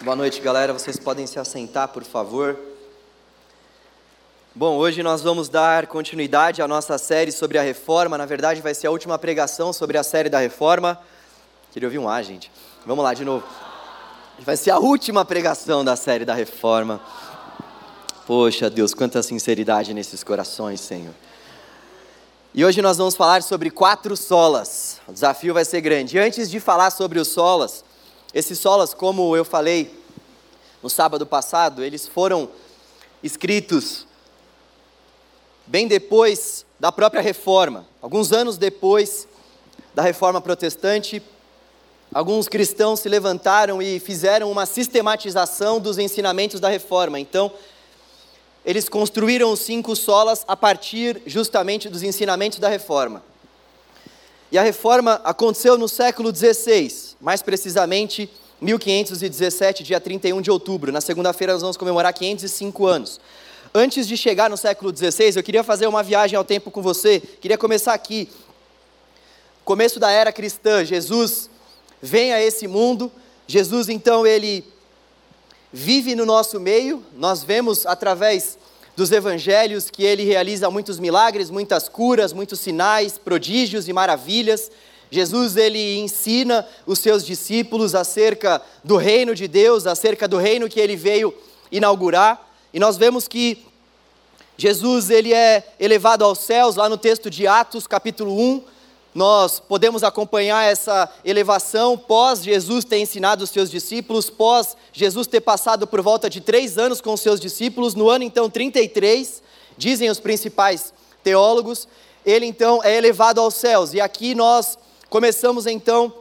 Boa noite, galera. Vocês podem se assentar, por favor. Bom, hoje nós vamos dar continuidade à nossa série sobre a reforma. Na verdade, vai ser a última pregação sobre a série da reforma. Queria ouvir um A, gente. Vamos lá, de novo. Vai ser a última pregação da série da reforma. Poxa, Deus, quanta sinceridade nesses corações, Senhor. E hoje nós vamos falar sobre quatro solas. O desafio vai ser grande. E antes de falar sobre os solas, esses solas, como eu falei no sábado passado, eles foram escritos bem depois da própria reforma. Alguns anos depois da reforma protestante, alguns cristãos se levantaram e fizeram uma sistematização dos ensinamentos da reforma. Então, eles construíram os cinco solas a partir justamente dos ensinamentos da reforma. E a reforma aconteceu no século XVI, mais precisamente 1517, dia 31 de outubro. Na segunda-feira nós vamos comemorar 505 anos. Antes de chegar no século XVI, eu queria fazer uma viagem ao tempo com você. Queria começar aqui. Começo da era cristã, Jesus vem a esse mundo. Jesus então ele vive no nosso meio. Nós vemos através dos evangelhos que ele realiza muitos milagres, muitas curas, muitos sinais, prodígios e maravilhas. Jesus ele ensina os seus discípulos acerca do reino de Deus, acerca do reino que ele veio inaugurar. E nós vemos que Jesus ele é elevado aos céus lá no texto de Atos, capítulo 1. Nós podemos acompanhar essa elevação pós Jesus ter ensinado os seus discípulos, pós Jesus ter passado por volta de três anos com os seus discípulos, no ano então 33, dizem os principais teólogos, ele então é elevado aos céus. E aqui nós começamos então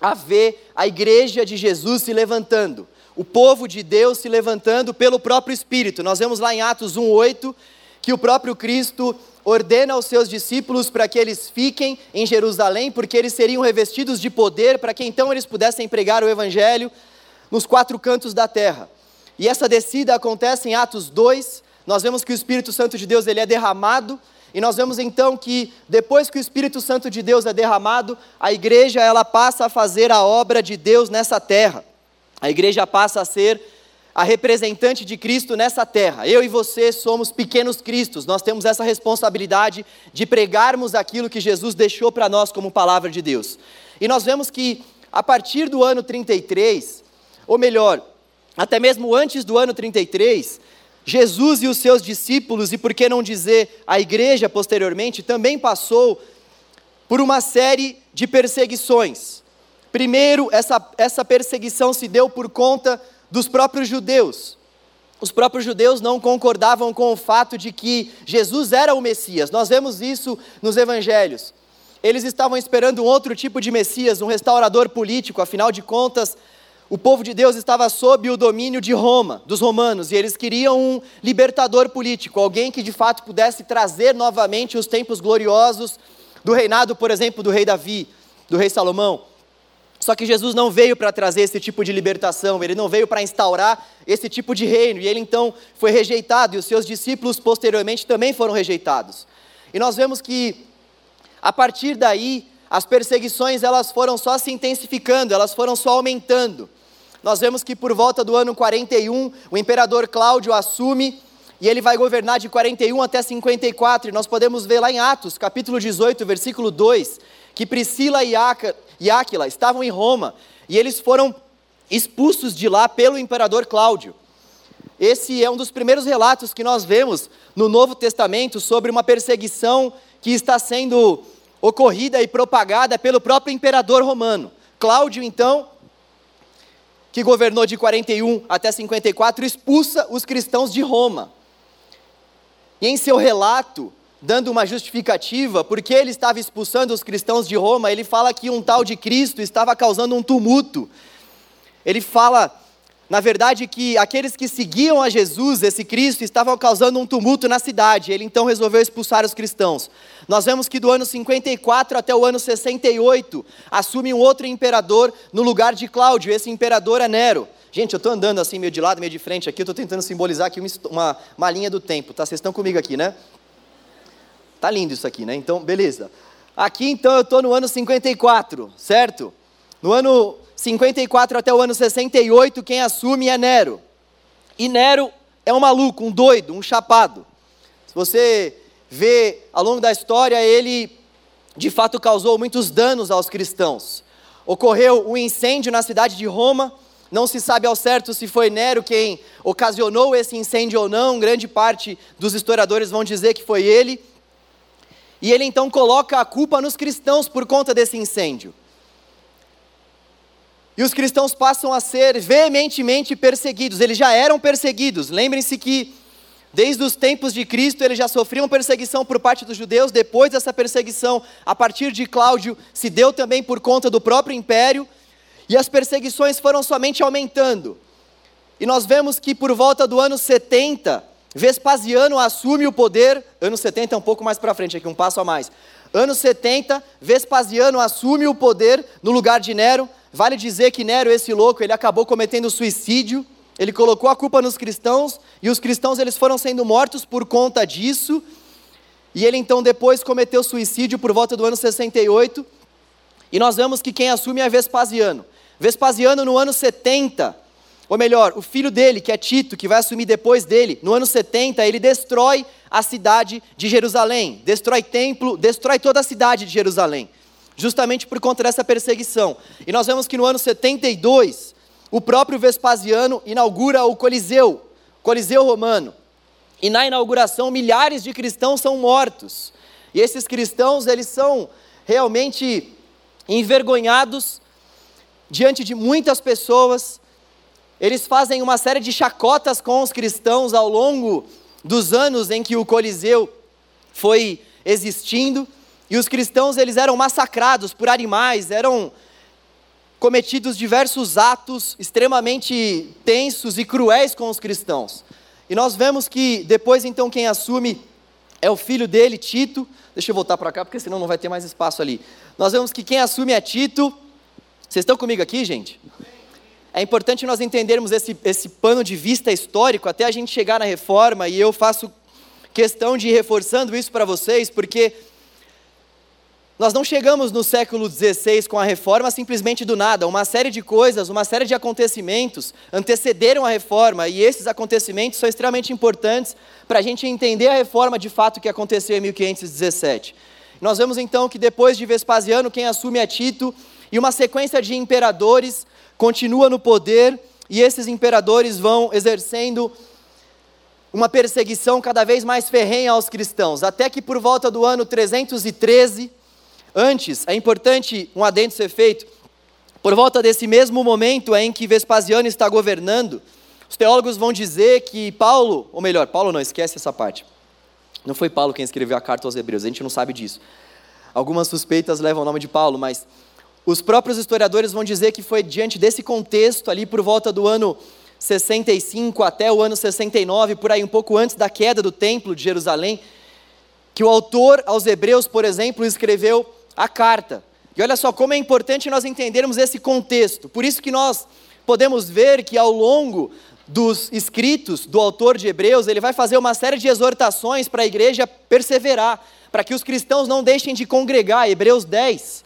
a ver a igreja de Jesus se levantando, o povo de Deus se levantando pelo próprio Espírito. Nós vemos lá em Atos 1,8 que o próprio Cristo ordena aos seus discípulos para que eles fiquem em Jerusalém, porque eles seriam revestidos de poder, para que então eles pudessem pregar o Evangelho nos quatro cantos da terra. E essa descida acontece em Atos 2, nós vemos que o Espírito Santo de Deus ele é derramado, e nós vemos então que depois que o Espírito Santo de Deus é derramado, a igreja ela passa a fazer a obra de Deus nessa terra. A igreja passa a ser a representante de Cristo nessa terra. Eu e você somos pequenos cristos, nós temos essa responsabilidade de pregarmos aquilo que Jesus deixou para nós como palavra de Deus. E nós vemos que a partir do ano 33, ou melhor, até mesmo antes do ano 33, Jesus e os seus discípulos, e por que não dizer a igreja posteriormente, também passou por uma série de perseguições. Primeiro, essa, essa perseguição se deu por conta dos próprios judeus. Os próprios judeus não concordavam com o fato de que Jesus era o Messias. Nós vemos isso nos evangelhos. Eles estavam esperando um outro tipo de Messias, um restaurador político, afinal de contas, o povo de Deus estava sob o domínio de Roma, dos romanos, e eles queriam um libertador político, alguém que de fato pudesse trazer novamente os tempos gloriosos do reinado, por exemplo, do rei Davi, do rei Salomão. Só que Jesus não veio para trazer esse tipo de libertação, ele não veio para instaurar esse tipo de reino, e ele então foi rejeitado, e os seus discípulos posteriormente também foram rejeitados. E nós vemos que a partir daí as perseguições elas foram só se intensificando, elas foram só aumentando. Nós vemos que por volta do ano 41, o imperador Cláudio assume e ele vai governar de 41 até 54, e nós podemos ver lá em Atos, capítulo 18, versículo 2, que Priscila e e Áquila estavam em Roma e eles foram expulsos de lá pelo imperador Cláudio. Esse é um dos primeiros relatos que nós vemos no Novo Testamento sobre uma perseguição que está sendo ocorrida e propagada pelo próprio imperador romano. Cláudio, então, que governou de 41 até 54, expulsa os cristãos de Roma. E em seu relato, dando uma justificativa, porque ele estava expulsando os cristãos de Roma, ele fala que um tal de Cristo estava causando um tumulto. Ele fala, na verdade, que aqueles que seguiam a Jesus, esse Cristo, estavam causando um tumulto na cidade. Ele então resolveu expulsar os cristãos. Nós vemos que do ano 54 até o ano 68, assume um outro imperador no lugar de Cláudio. Esse imperador é Nero. Gente, eu estou andando assim, meio de lado, meio de frente aqui, eu estou tentando simbolizar aqui uma, uma, linha do tempo, tá? Vocês estão comigo aqui, né? Tá lindo isso aqui, né? Então, beleza. Aqui então eu estou no ano 54, certo? No ano 54 até o ano 68, quem assume é Nero. E Nero é um maluco, um doido, um chapado. Se você vê ao longo da história, ele de fato causou muitos danos aos cristãos. Ocorreu um incêndio na cidade de Roma, não se sabe ao certo se foi Nero quem ocasionou esse incêndio ou não, grande parte dos historiadores vão dizer que foi ele. E ele então coloca a culpa nos cristãos por conta desse incêndio. E os cristãos passam a ser veementemente perseguidos, eles já eram perseguidos. Lembrem-se que Desde os tempos de Cristo, eles já sofriam perseguição por parte dos judeus. Depois dessa perseguição, a partir de Cláudio, se deu também por conta do próprio império. E as perseguições foram somente aumentando. E nós vemos que por volta do ano 70, Vespasiano assume o poder. Ano 70 é um pouco mais para frente, aqui um passo a mais. Ano 70, Vespasiano assume o poder no lugar de Nero. Vale dizer que Nero, esse louco, ele acabou cometendo suicídio. Ele colocou a culpa nos cristãos e os cristãos eles foram sendo mortos por conta disso. E ele então depois cometeu suicídio por volta do ano 68. E nós vemos que quem assume é Vespasiano. Vespasiano no ano 70, ou melhor, o filho dele, que é Tito, que vai assumir depois dele, no ano 70, ele destrói a cidade de Jerusalém, destrói templo, destrói toda a cidade de Jerusalém, justamente por conta dessa perseguição. E nós vemos que no ano 72, o próprio Vespasiano inaugura o Coliseu, Coliseu Romano. E na inauguração, milhares de cristãos são mortos. E esses cristãos, eles são realmente envergonhados diante de muitas pessoas. Eles fazem uma série de chacotas com os cristãos ao longo dos anos em que o Coliseu foi existindo. E os cristãos, eles eram massacrados por animais, eram cometidos diversos atos extremamente tensos e cruéis com os cristãos. E nós vemos que depois então quem assume é o filho dele, Tito. Deixa eu voltar para cá porque senão não vai ter mais espaço ali. Nós vemos que quem assume é Tito. Vocês estão comigo aqui, gente? É importante nós entendermos esse, esse pano de vista histórico até a gente chegar na reforma, e eu faço questão de ir reforçando isso para vocês, porque nós não chegamos no século XVI com a reforma simplesmente do nada. Uma série de coisas, uma série de acontecimentos antecederam a reforma e esses acontecimentos são extremamente importantes para a gente entender a reforma de fato que aconteceu em 1517. Nós vemos então que depois de Vespasiano, quem assume é Tito e uma sequência de imperadores continua no poder e esses imperadores vão exercendo uma perseguição cada vez mais ferrenha aos cristãos, até que por volta do ano 313 Antes, é importante um adendo ser feito. Por volta desse mesmo momento em que Vespasiano está governando, os teólogos vão dizer que Paulo, ou melhor, Paulo não, esquece essa parte. Não foi Paulo quem escreveu a carta aos Hebreus, a gente não sabe disso. Algumas suspeitas levam o nome de Paulo, mas os próprios historiadores vão dizer que foi diante desse contexto, ali por volta do ano 65 até o ano 69, por aí um pouco antes da queda do templo de Jerusalém, que o autor aos Hebreus, por exemplo, escreveu a carta. E olha só como é importante nós entendermos esse contexto. Por isso que nós podemos ver que ao longo dos escritos do autor de Hebreus, ele vai fazer uma série de exortações para a igreja perseverar, para que os cristãos não deixem de congregar. Hebreus 10,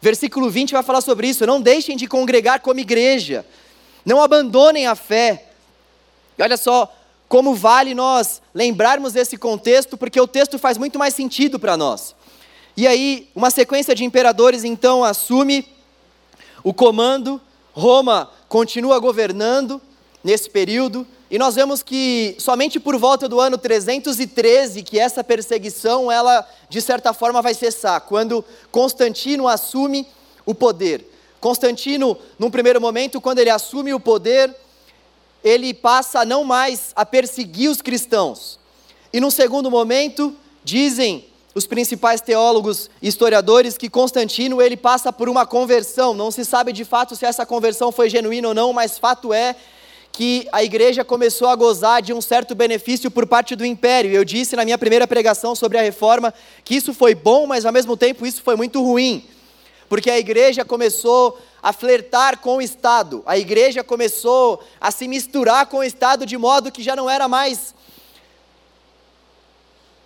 versículo 20 vai falar sobre isso. Não deixem de congregar como igreja, não abandonem a fé. E olha só como vale nós lembrarmos desse contexto, porque o texto faz muito mais sentido para nós. E aí, uma sequência de imperadores então assume o comando, Roma continua governando nesse período, e nós vemos que somente por volta do ano 313 que essa perseguição, ela de certa forma vai cessar, quando Constantino assume o poder. Constantino, num primeiro momento, quando ele assume o poder, ele passa não mais a perseguir os cristãos. E num segundo momento, dizem os principais teólogos e historiadores que Constantino ele passa por uma conversão. Não se sabe de fato se essa conversão foi genuína ou não, mas fato é que a igreja começou a gozar de um certo benefício por parte do império. Eu disse na minha primeira pregação sobre a reforma que isso foi bom, mas ao mesmo tempo isso foi muito ruim. Porque a igreja começou a flertar com o Estado, a igreja começou a se misturar com o Estado de modo que já não era mais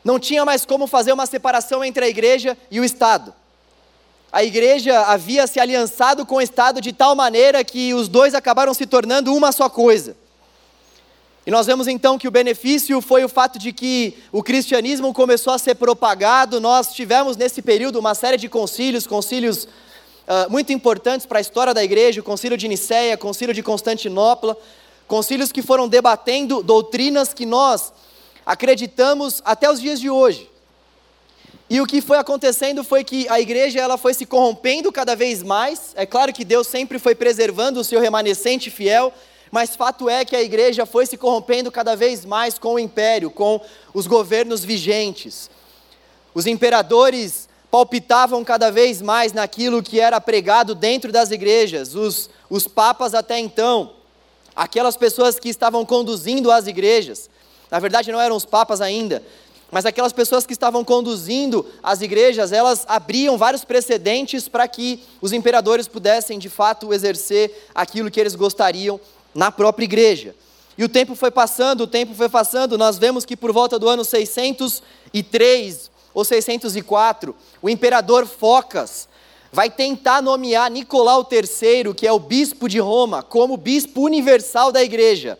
não tinha mais como fazer uma separação entre a igreja e o Estado. a igreja havia se aliançado com o Estado de tal maneira que os dois acabaram se tornando uma só coisa. E nós vemos então que o benefício foi o fato de que o cristianismo começou a ser propagado. Nós tivemos nesse período uma série de concílios, concílios uh, muito importantes para a história da igreja: o concílio de Nicéia, o concílio de Constantinopla, concílios que foram debatendo doutrinas que nós acreditamos até os dias de hoje. E o que foi acontecendo foi que a igreja ela foi se corrompendo cada vez mais. É claro que Deus sempre foi preservando o seu remanescente fiel, mas fato é que a igreja foi se corrompendo cada vez mais com o império, com os governos vigentes. Os imperadores palpitavam cada vez mais naquilo que era pregado dentro das igrejas. Os, os papas, até então, aquelas pessoas que estavam conduzindo as igrejas, na verdade não eram os papas ainda, mas aquelas pessoas que estavam conduzindo as igrejas, elas abriam vários precedentes para que os imperadores pudessem de fato exercer aquilo que eles gostariam na própria igreja. E o tempo foi passando, o tempo foi passando, nós vemos que por volta do ano 603 ou 604, o imperador Focas vai tentar nomear Nicolau III, que é o bispo de Roma, como bispo universal da igreja.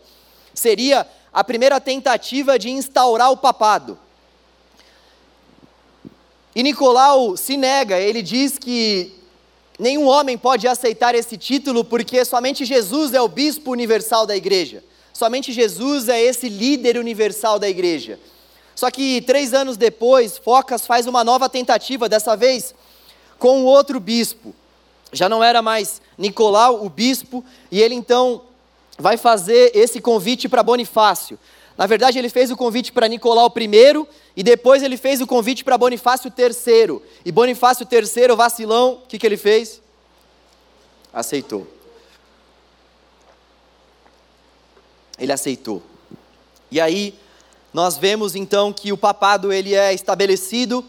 Seria a primeira tentativa de instaurar o papado. E Nicolau se nega, ele diz que Nenhum homem pode aceitar esse título porque somente Jesus é o bispo universal da igreja. Somente Jesus é esse líder universal da igreja. Só que três anos depois, Focas faz uma nova tentativa, dessa vez com outro bispo. Já não era mais Nicolau, o bispo, e ele então vai fazer esse convite para Bonifácio. Na verdade, ele fez o convite para Nicolau I e depois ele fez o convite para Bonifácio III. E Bonifácio III, vacilão, o que, que ele fez? Aceitou. Ele aceitou. E aí, nós vemos então que o papado ele é estabelecido.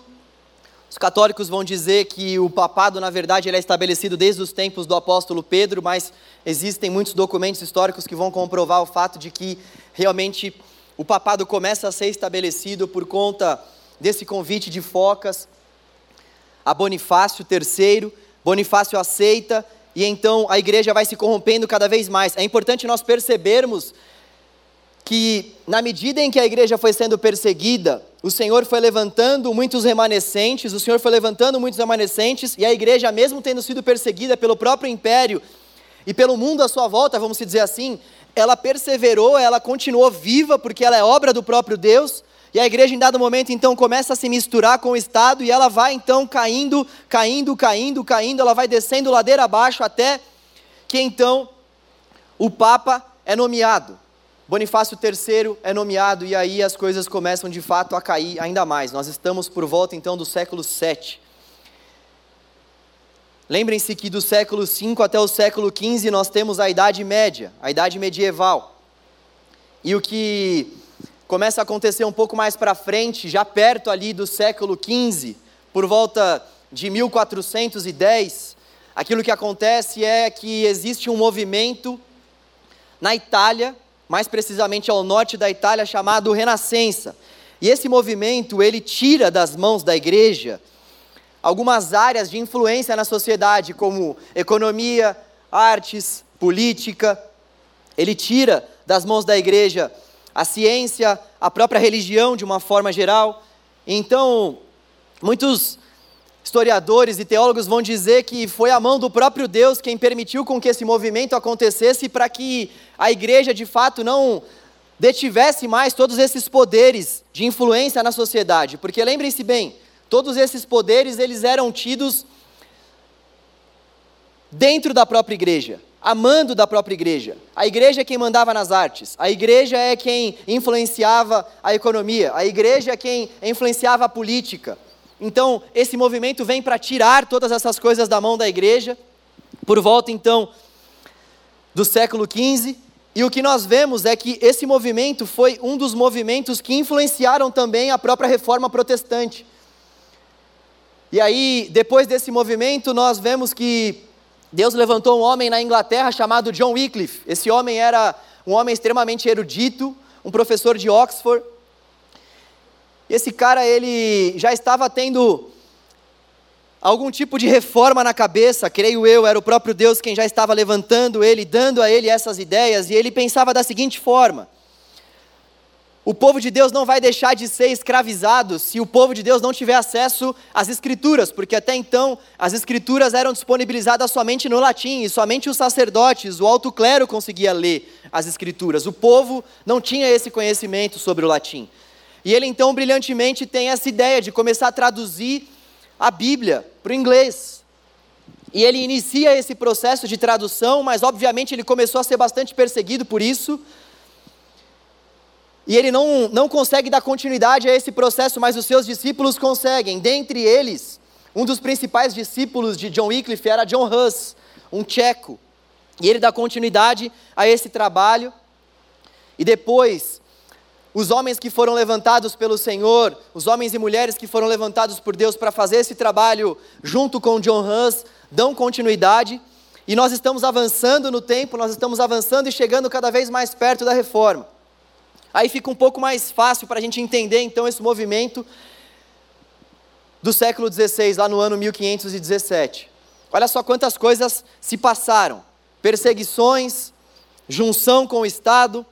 Os católicos vão dizer que o papado, na verdade, ele é estabelecido desde os tempos do apóstolo Pedro, mas existem muitos documentos históricos que vão comprovar o fato de que realmente o papado começa a ser estabelecido por conta desse convite de Focas a Bonifácio III. Bonifácio aceita e então a igreja vai se corrompendo cada vez mais. É importante nós percebermos que, na medida em que a igreja foi sendo perseguida, o Senhor foi levantando muitos remanescentes, o Senhor foi levantando muitos remanescentes, e a igreja, mesmo tendo sido perseguida pelo próprio império e pelo mundo à sua volta, vamos dizer assim, ela perseverou, ela continuou viva, porque ela é obra do próprio Deus, e a igreja em dado momento então começa a se misturar com o Estado, e ela vai então caindo, caindo, caindo, caindo, ela vai descendo ladeira abaixo até que então o Papa é nomeado. Bonifácio III é nomeado e aí as coisas começam de fato a cair ainda mais. Nós estamos por volta então do século VII. Lembrem-se que do século V até o século XV nós temos a Idade Média, a Idade Medieval. E o que começa a acontecer um pouco mais para frente, já perto ali do século XV, por volta de 1410, aquilo que acontece é que existe um movimento na Itália, mais precisamente ao norte da Itália, chamado Renascença. E esse movimento, ele tira das mãos da igreja algumas áreas de influência na sociedade, como economia, artes, política. Ele tira das mãos da igreja a ciência, a própria religião de uma forma geral. Então, muitos historiadores e teólogos vão dizer que foi a mão do próprio Deus quem permitiu com que esse movimento acontecesse para que a igreja de fato não detivesse mais todos esses poderes de influência na sociedade. Porque lembrem-se bem, Todos esses poderes, eles eram tidos dentro da própria igreja, amando da própria igreja. A igreja é quem mandava nas artes, a igreja é quem influenciava a economia, a igreja é quem influenciava a política. Então, esse movimento vem para tirar todas essas coisas da mão da igreja, por volta então do século XV, e o que nós vemos é que esse movimento foi um dos movimentos que influenciaram também a própria reforma protestante. E aí, depois desse movimento, nós vemos que Deus levantou um homem na Inglaterra chamado John Wycliffe. Esse homem era um homem extremamente erudito, um professor de Oxford. Esse cara, ele já estava tendo algum tipo de reforma na cabeça, creio eu, era o próprio Deus quem já estava levantando ele, dando a ele essas ideias, e ele pensava da seguinte forma: o povo de Deus não vai deixar de ser escravizado se o povo de Deus não tiver acesso às Escrituras, porque até então as Escrituras eram disponibilizadas somente no latim e somente os sacerdotes, o alto clero conseguia ler as Escrituras. O povo não tinha esse conhecimento sobre o latim. E ele então brilhantemente tem essa ideia de começar a traduzir a Bíblia para o inglês. E ele inicia esse processo de tradução, mas obviamente ele começou a ser bastante perseguido por isso e ele não, não consegue dar continuidade a esse processo, mas os seus discípulos conseguem. Dentre eles, um dos principais discípulos de John Wycliffe era John Huss, um tcheco. E ele dá continuidade a esse trabalho. E depois, os homens que foram levantados pelo Senhor, os homens e mulheres que foram levantados por Deus para fazer esse trabalho junto com John Huss, dão continuidade. E nós estamos avançando no tempo, nós estamos avançando e chegando cada vez mais perto da reforma. Aí fica um pouco mais fácil para a gente entender então esse movimento do século XVI, lá no ano 1517. Olha só quantas coisas se passaram: perseguições, junção com o Estado,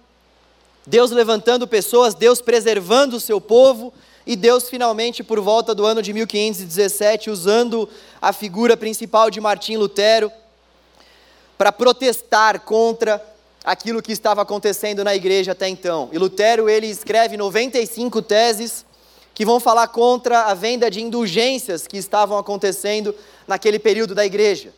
Deus levantando pessoas, Deus preservando o seu povo, e Deus finalmente, por volta do ano de 1517, usando a figura principal de Martim Lutero para protestar contra aquilo que estava acontecendo na igreja até então. E Lutero ele escreve 95 teses que vão falar contra a venda de indulgências que estavam acontecendo naquele período da igreja.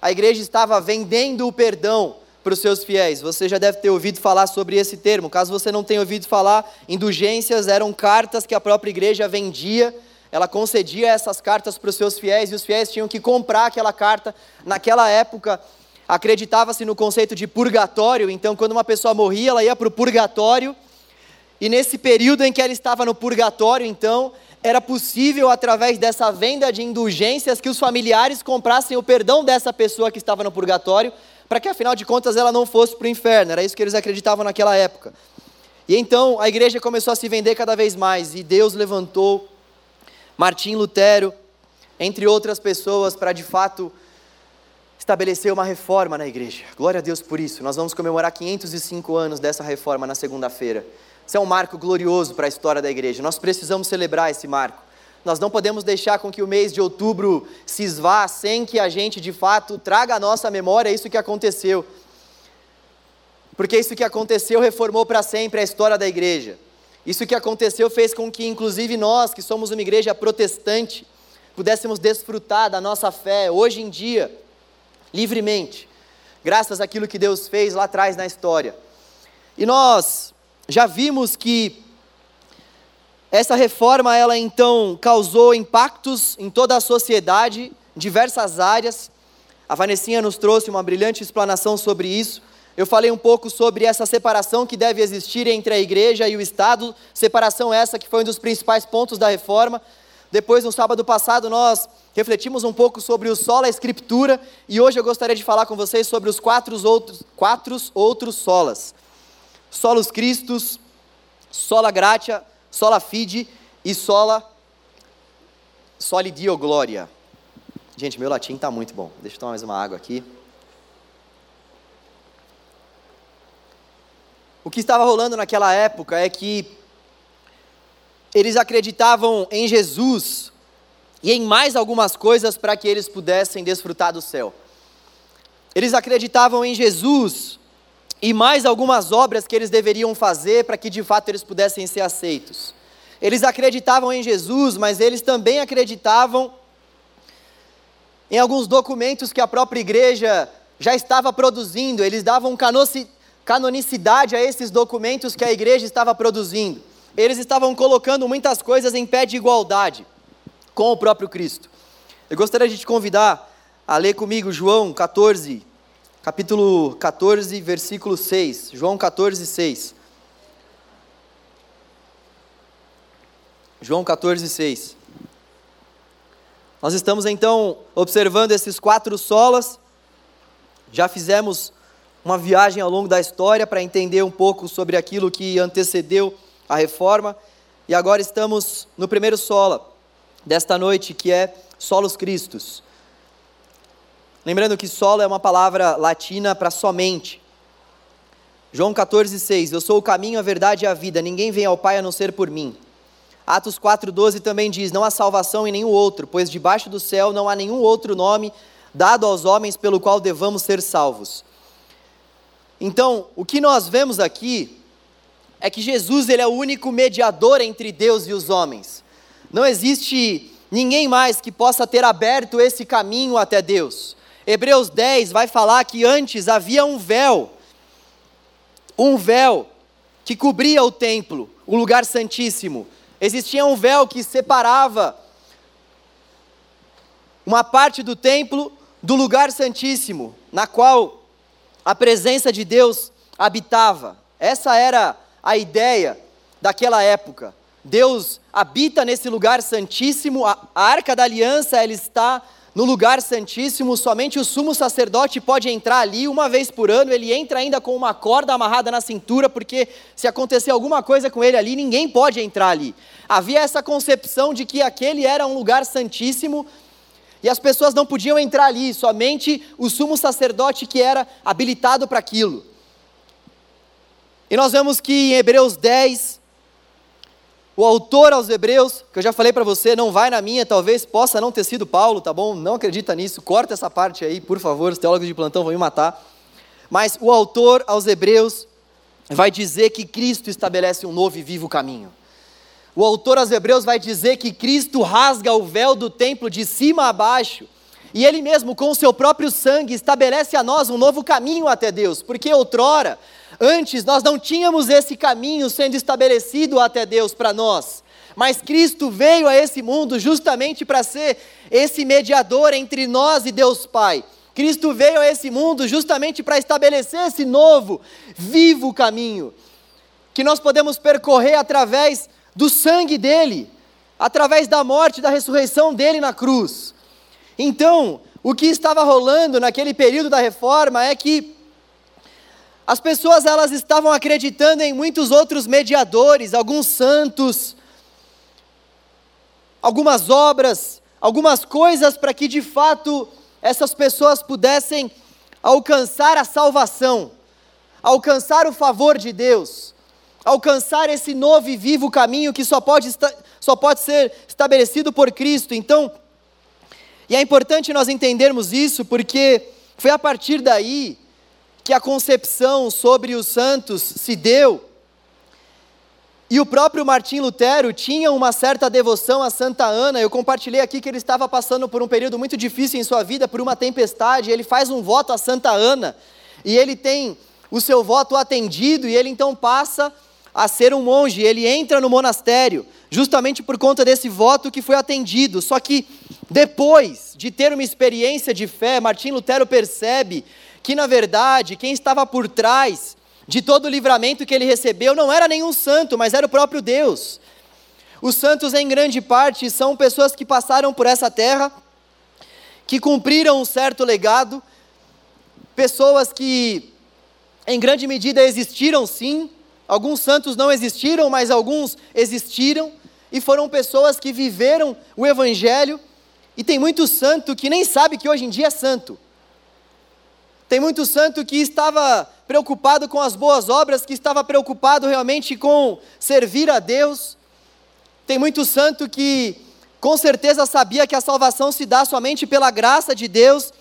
A igreja estava vendendo o perdão para os seus fiéis. Você já deve ter ouvido falar sobre esse termo. Caso você não tenha ouvido falar, indulgências eram cartas que a própria igreja vendia. Ela concedia essas cartas para os seus fiéis e os fiéis tinham que comprar aquela carta. Naquela época, acreditava-se no conceito de purgatório, então quando uma pessoa morria, ela ia para o purgatório, e nesse período em que ela estava no purgatório, então, era possível, através dessa venda de indulgências, que os familiares comprassem o perdão dessa pessoa que estava no purgatório, para que afinal de contas ela não fosse para o inferno, era isso que eles acreditavam naquela época. E então a igreja começou a se vender cada vez mais, e Deus levantou Martim Lutero, entre outras pessoas, para de fato estabeleceu uma reforma na igreja. Glória a Deus por isso. Nós vamos comemorar 505 anos dessa reforma na segunda-feira. Isso é um marco glorioso para a história da igreja. Nós precisamos celebrar esse marco. Nós não podemos deixar com que o mês de outubro se esvá sem que a gente, de fato, traga à nossa memória isso que aconteceu. Porque isso que aconteceu reformou para sempre a história da igreja. Isso que aconteceu fez com que, inclusive nós, que somos uma igreja protestante, pudéssemos desfrutar da nossa fé hoje em dia livremente, graças àquilo que Deus fez lá atrás na história. E nós já vimos que essa reforma, ela então causou impactos em toda a sociedade, em diversas áreas. A Vanessinha nos trouxe uma brilhante explanação sobre isso. Eu falei um pouco sobre essa separação que deve existir entre a igreja e o Estado, separação essa que foi um dos principais pontos da reforma. Depois, no sábado passado, nós refletimos um pouco sobre o sola escritura e hoje eu gostaria de falar com vocês sobre os quatro outros, quatro outros solas. Solos Christus, sola gratia, sola fide e sola soli dio gloria. Gente, meu latim está muito bom. Deixa eu tomar mais uma água aqui. O que estava rolando naquela época é que eles acreditavam em Jesus e em mais algumas coisas para que eles pudessem desfrutar do céu. Eles acreditavam em Jesus e mais algumas obras que eles deveriam fazer para que de fato eles pudessem ser aceitos. Eles acreditavam em Jesus, mas eles também acreditavam em alguns documentos que a própria igreja já estava produzindo, eles davam canonicidade a esses documentos que a igreja estava produzindo eles estavam colocando muitas coisas em pé de igualdade com o próprio Cristo. Eu gostaria de te convidar a ler comigo João 14, capítulo 14, versículo 6. João 14, 6. João 14, 6. Nós estamos então observando esses quatro solas. Já fizemos uma viagem ao longo da história para entender um pouco sobre aquilo que antecedeu a reforma. E agora estamos no primeiro sola desta noite, que é solos Christus. Lembrando que solo é uma palavra latina para somente. João 14,6: Eu sou o caminho, a verdade e a vida, ninguém vem ao Pai a não ser por mim. Atos 4,12 também diz: Não há salvação em nenhum outro, pois debaixo do céu não há nenhum outro nome dado aos homens pelo qual devamos ser salvos. Então, o que nós vemos aqui é que Jesus ele é o único mediador entre Deus e os homens. Não existe ninguém mais que possa ter aberto esse caminho até Deus. Hebreus 10 vai falar que antes havia um véu, um véu que cobria o templo, o lugar santíssimo. Existia um véu que separava uma parte do templo do lugar santíssimo, na qual a presença de Deus habitava. Essa era a ideia daquela época. Deus habita nesse lugar santíssimo, a arca da aliança ela está no lugar santíssimo, somente o sumo sacerdote pode entrar ali uma vez por ano, ele entra ainda com uma corda amarrada na cintura, porque se acontecer alguma coisa com ele ali, ninguém pode entrar ali. Havia essa concepção de que aquele era um lugar santíssimo e as pessoas não podiam entrar ali, somente o sumo sacerdote que era habilitado para aquilo. E nós vemos que em Hebreus 10, o autor aos Hebreus, que eu já falei para você, não vai na minha, talvez possa não ter sido Paulo, tá bom? Não acredita nisso, corta essa parte aí, por favor, os teólogos de plantão vão me matar. Mas o autor aos Hebreus vai dizer que Cristo estabelece um novo e vivo caminho. O autor aos Hebreus vai dizer que Cristo rasga o véu do templo de cima a baixo, e ele mesmo, com o seu próprio sangue, estabelece a nós um novo caminho até Deus, porque outrora Antes nós não tínhamos esse caminho sendo estabelecido até Deus para nós, mas Cristo veio a esse mundo justamente para ser esse mediador entre nós e Deus Pai. Cristo veio a esse mundo justamente para estabelecer esse novo, vivo caminho, que nós podemos percorrer através do sangue dele, através da morte e da ressurreição dele na cruz. Então, o que estava rolando naquele período da reforma é que as pessoas elas estavam acreditando em muitos outros mediadores, alguns santos, algumas obras, algumas coisas para que de fato essas pessoas pudessem alcançar a salvação, alcançar o favor de Deus, alcançar esse novo e vivo caminho que só pode, só pode ser estabelecido por Cristo. Então, e é importante nós entendermos isso porque foi a partir daí que a concepção sobre os santos se deu. E o próprio Martim Lutero tinha uma certa devoção a Santa Ana. Eu compartilhei aqui que ele estava passando por um período muito difícil em sua vida, por uma tempestade. Ele faz um voto a Santa Ana e ele tem o seu voto atendido e ele então passa a ser um monge. Ele entra no monastério, justamente por conta desse voto que foi atendido. Só que depois de ter uma experiência de fé, Martim Lutero percebe que na verdade quem estava por trás de todo o livramento que ele recebeu não era nenhum santo, mas era o próprio Deus. Os santos, em grande parte, são pessoas que passaram por essa terra, que cumpriram um certo legado, pessoas que, em grande medida, existiram sim. Alguns santos não existiram, mas alguns existiram, e foram pessoas que viveram o Evangelho. E tem muito santo que nem sabe que hoje em dia é santo. Tem muito santo que estava preocupado com as boas obras, que estava preocupado realmente com servir a Deus. Tem muito santo que com certeza sabia que a salvação se dá somente pela graça de Deus,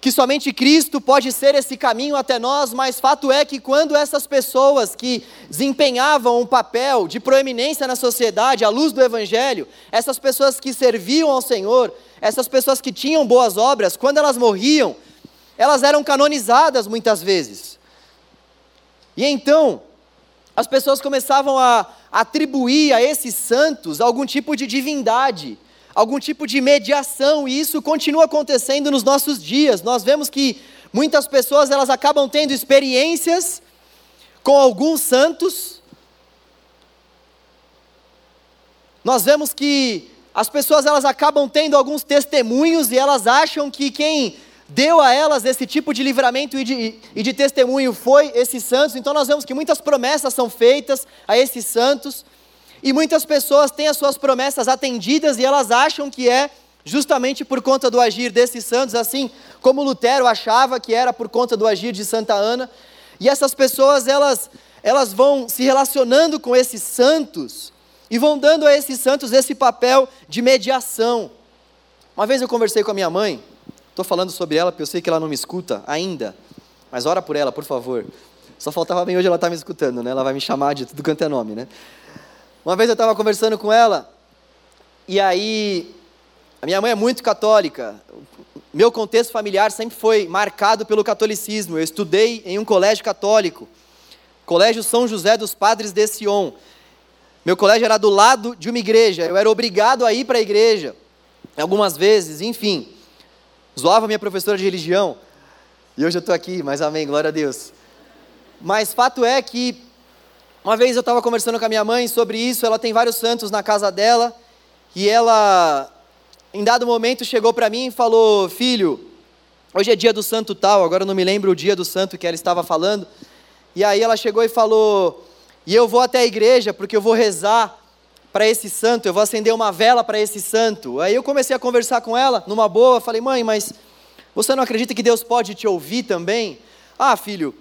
que somente Cristo pode ser esse caminho até nós, mas fato é que quando essas pessoas que desempenhavam um papel de proeminência na sociedade à luz do Evangelho, essas pessoas que serviam ao Senhor, essas pessoas que tinham boas obras, quando elas morriam, elas eram canonizadas muitas vezes. E então, as pessoas começavam a atribuir a esses santos algum tipo de divindade, algum tipo de mediação, e isso continua acontecendo nos nossos dias. Nós vemos que muitas pessoas elas acabam tendo experiências com alguns santos. Nós vemos que as pessoas elas acabam tendo alguns testemunhos e elas acham que quem deu a elas esse tipo de livramento e de, e de testemunho foi esses santos. Então nós vemos que muitas promessas são feitas a esses santos, e muitas pessoas têm as suas promessas atendidas e elas acham que é justamente por conta do agir desses santos, assim como Lutero achava que era por conta do agir de Santa Ana. E essas pessoas, elas, elas vão se relacionando com esses santos e vão dando a esses santos esse papel de mediação. Uma vez eu conversei com a minha mãe, estou falando sobre ela porque eu sei que ela não me escuta ainda, mas ora por ela, por favor. Só faltava bem hoje ela estar tá me escutando, né? Ela vai me chamar de tudo quanto é nome, né? Uma vez eu estava conversando com ela, e aí, a minha mãe é muito católica. Meu contexto familiar sempre foi marcado pelo catolicismo. Eu estudei em um colégio católico, Colégio São José dos Padres de Sion. Meu colégio era do lado de uma igreja, eu era obrigado a ir para a igreja, algumas vezes, enfim. Zoava minha professora de religião, e hoje eu estou aqui, mas amém, glória a Deus. Mas fato é que uma vez eu estava conversando com a minha mãe sobre isso, ela tem vários santos na casa dela, e ela, em dado momento, chegou para mim e falou: Filho, hoje é dia do santo tal, agora eu não me lembro o dia do santo que ela estava falando. E aí ela chegou e falou: E eu vou até a igreja porque eu vou rezar para esse santo, eu vou acender uma vela para esse santo. Aí eu comecei a conversar com ela, numa boa, falei: Mãe, mas você não acredita que Deus pode te ouvir também? Ah, filho,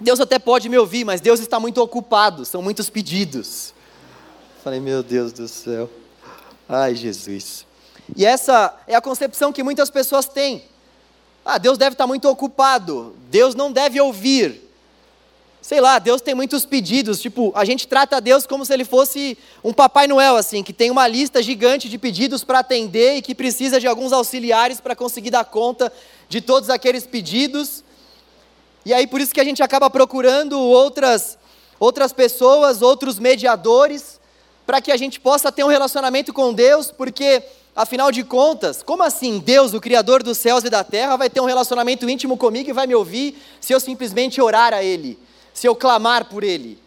Deus até pode me ouvir, mas Deus está muito ocupado, são muitos pedidos. Falei, meu Deus do céu. Ai, Jesus. E essa é a concepção que muitas pessoas têm. Ah, Deus deve estar muito ocupado, Deus não deve ouvir. Sei lá, Deus tem muitos pedidos, tipo, a gente trata Deus como se ele fosse um Papai Noel, assim, que tem uma lista gigante de pedidos para atender e que precisa de alguns auxiliares para conseguir dar conta de todos aqueles pedidos. E aí por isso que a gente acaba procurando outras outras pessoas, outros mediadores, para que a gente possa ter um relacionamento com Deus, porque afinal de contas, como assim Deus, o criador dos céus e da terra, vai ter um relacionamento íntimo comigo e vai me ouvir se eu simplesmente orar a ele, se eu clamar por ele?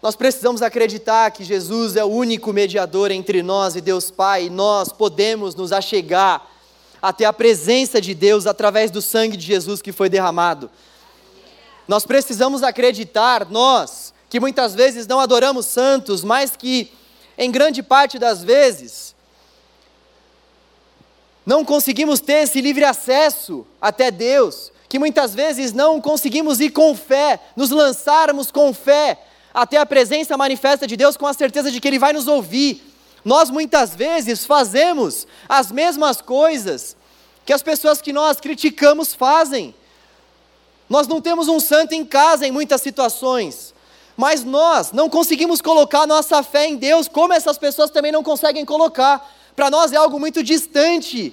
Nós precisamos acreditar que Jesus é o único mediador entre nós e Deus Pai, e nós podemos nos achegar até a presença de Deus através do sangue de Jesus que foi derramado. Nós precisamos acreditar, nós, que muitas vezes não adoramos santos, mas que, em grande parte das vezes, não conseguimos ter esse livre acesso até Deus, que muitas vezes não conseguimos ir com fé, nos lançarmos com fé até a presença manifesta de Deus com a certeza de que Ele vai nos ouvir, nós muitas vezes fazemos as mesmas coisas que as pessoas que nós criticamos fazem. Nós não temos um santo em casa em muitas situações, mas nós não conseguimos colocar nossa fé em Deus como essas pessoas também não conseguem colocar. Para nós é algo muito distante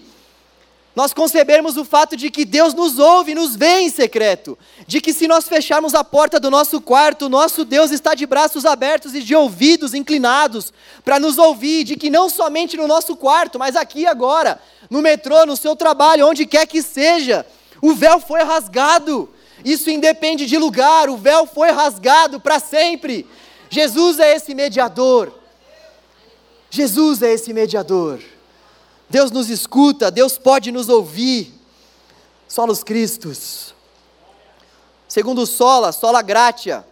nós concebermos o fato de que Deus nos ouve, nos vê em secreto, de que se nós fecharmos a porta do nosso quarto, nosso Deus está de braços abertos e de ouvidos inclinados para nos ouvir, de que não somente no nosso quarto, mas aqui agora, no metrô, no seu trabalho, onde quer que seja, o véu foi rasgado. Isso independe de lugar, o véu foi rasgado para sempre. Jesus é esse mediador. Jesus é esse mediador. Deus nos escuta, Deus pode nos ouvir. Solos Cristos. Segundo sola, sola gratia.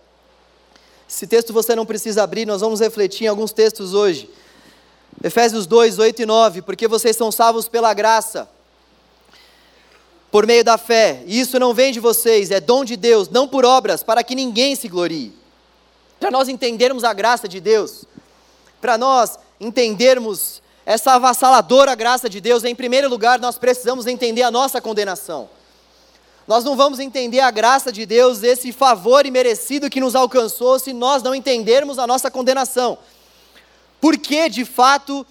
Esse texto você não precisa abrir, nós vamos refletir em alguns textos hoje. Efésios 2, 8 e 9. Porque vocês são salvos pela graça, por meio da fé. E isso não vem de vocês, é dom de Deus, não por obras, para que ninguém se glorie. Para nós entendermos a graça de Deus, para nós entendermos essa avassaladora graça de Deus, em primeiro lugar, nós precisamos entender a nossa condenação. Nós não vamos entender a graça de Deus, esse favor imerecido que nos alcançou, se nós não entendermos a nossa condenação. Por que, de fato,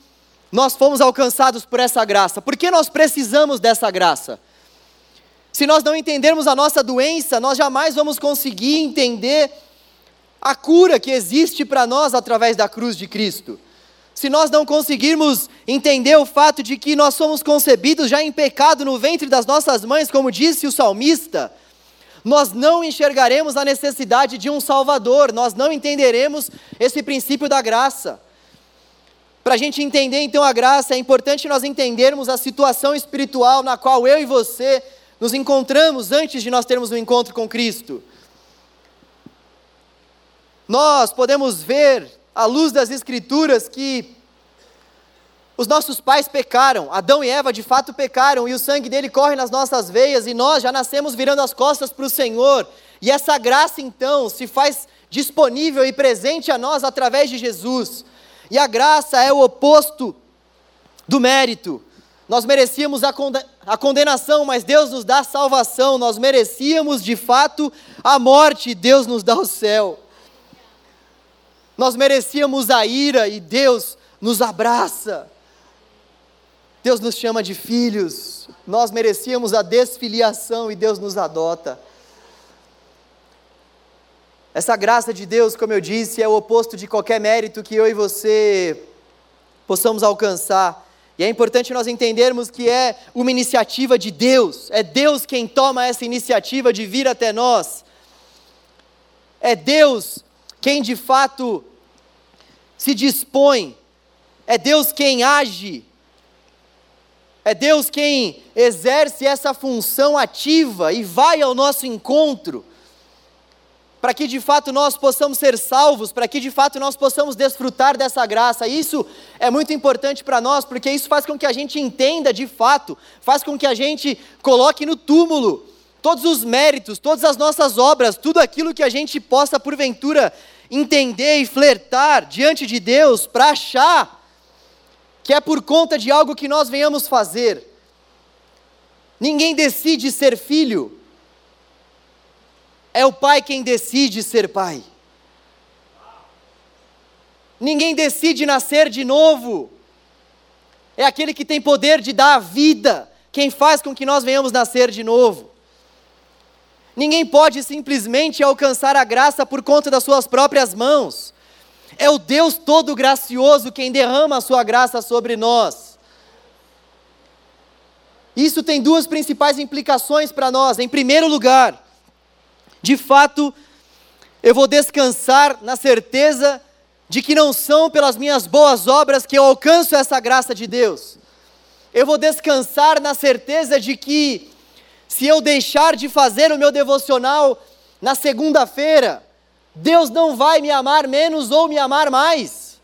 nós fomos alcançados por essa graça? Por que nós precisamos dessa graça? Se nós não entendermos a nossa doença, nós jamais vamos conseguir entender a cura que existe para nós através da cruz de Cristo se nós não conseguirmos entender o fato de que nós somos concebidos já em pecado no ventre das nossas mães, como disse o salmista, nós não enxergaremos a necessidade de um Salvador, nós não entenderemos esse princípio da graça. Para a gente entender então a graça, é importante nós entendermos a situação espiritual na qual eu e você nos encontramos antes de nós termos um encontro com Cristo. Nós podemos ver à luz das Escrituras, que Os nossos pais pecaram, Adão e Eva de fato pecaram, e o sangue dele corre nas nossas veias, e nós já nascemos virando as costas para o Senhor. E essa graça então se faz disponível e presente a nós através de Jesus. E a graça é o oposto do mérito. Nós merecíamos a, a condenação, mas Deus nos dá salvação. Nós merecíamos de fato a morte, Deus nos dá o céu. Nós merecíamos a ira e Deus nos abraça. Deus nos chama de filhos. Nós merecíamos a desfiliação e Deus nos adota. Essa graça de Deus, como eu disse, é o oposto de qualquer mérito que eu e você possamos alcançar. E é importante nós entendermos que é uma iniciativa de Deus, é Deus quem toma essa iniciativa de vir até nós. É Deus quem de fato se dispõe, é Deus quem age, é Deus quem exerce essa função ativa e vai ao nosso encontro para que de fato nós possamos ser salvos, para que de fato nós possamos desfrutar dessa graça. Isso é muito importante para nós, porque isso faz com que a gente entenda de fato, faz com que a gente coloque no túmulo todos os méritos, todas as nossas obras, tudo aquilo que a gente possa porventura entender e flertar diante de Deus para achar que é por conta de algo que nós venhamos fazer. Ninguém decide ser filho, é o pai quem decide ser pai. Ninguém decide nascer de novo. É aquele que tem poder de dar a vida, quem faz com que nós venhamos nascer de novo. Ninguém pode simplesmente alcançar a graça por conta das suas próprias mãos. É o Deus todo gracioso quem derrama a sua graça sobre nós. Isso tem duas principais implicações para nós. Em primeiro lugar, de fato, eu vou descansar na certeza de que não são pelas minhas boas obras que eu alcanço essa graça de Deus. Eu vou descansar na certeza de que, se eu deixar de fazer o meu devocional na segunda-feira, Deus não vai me amar menos ou me amar mais.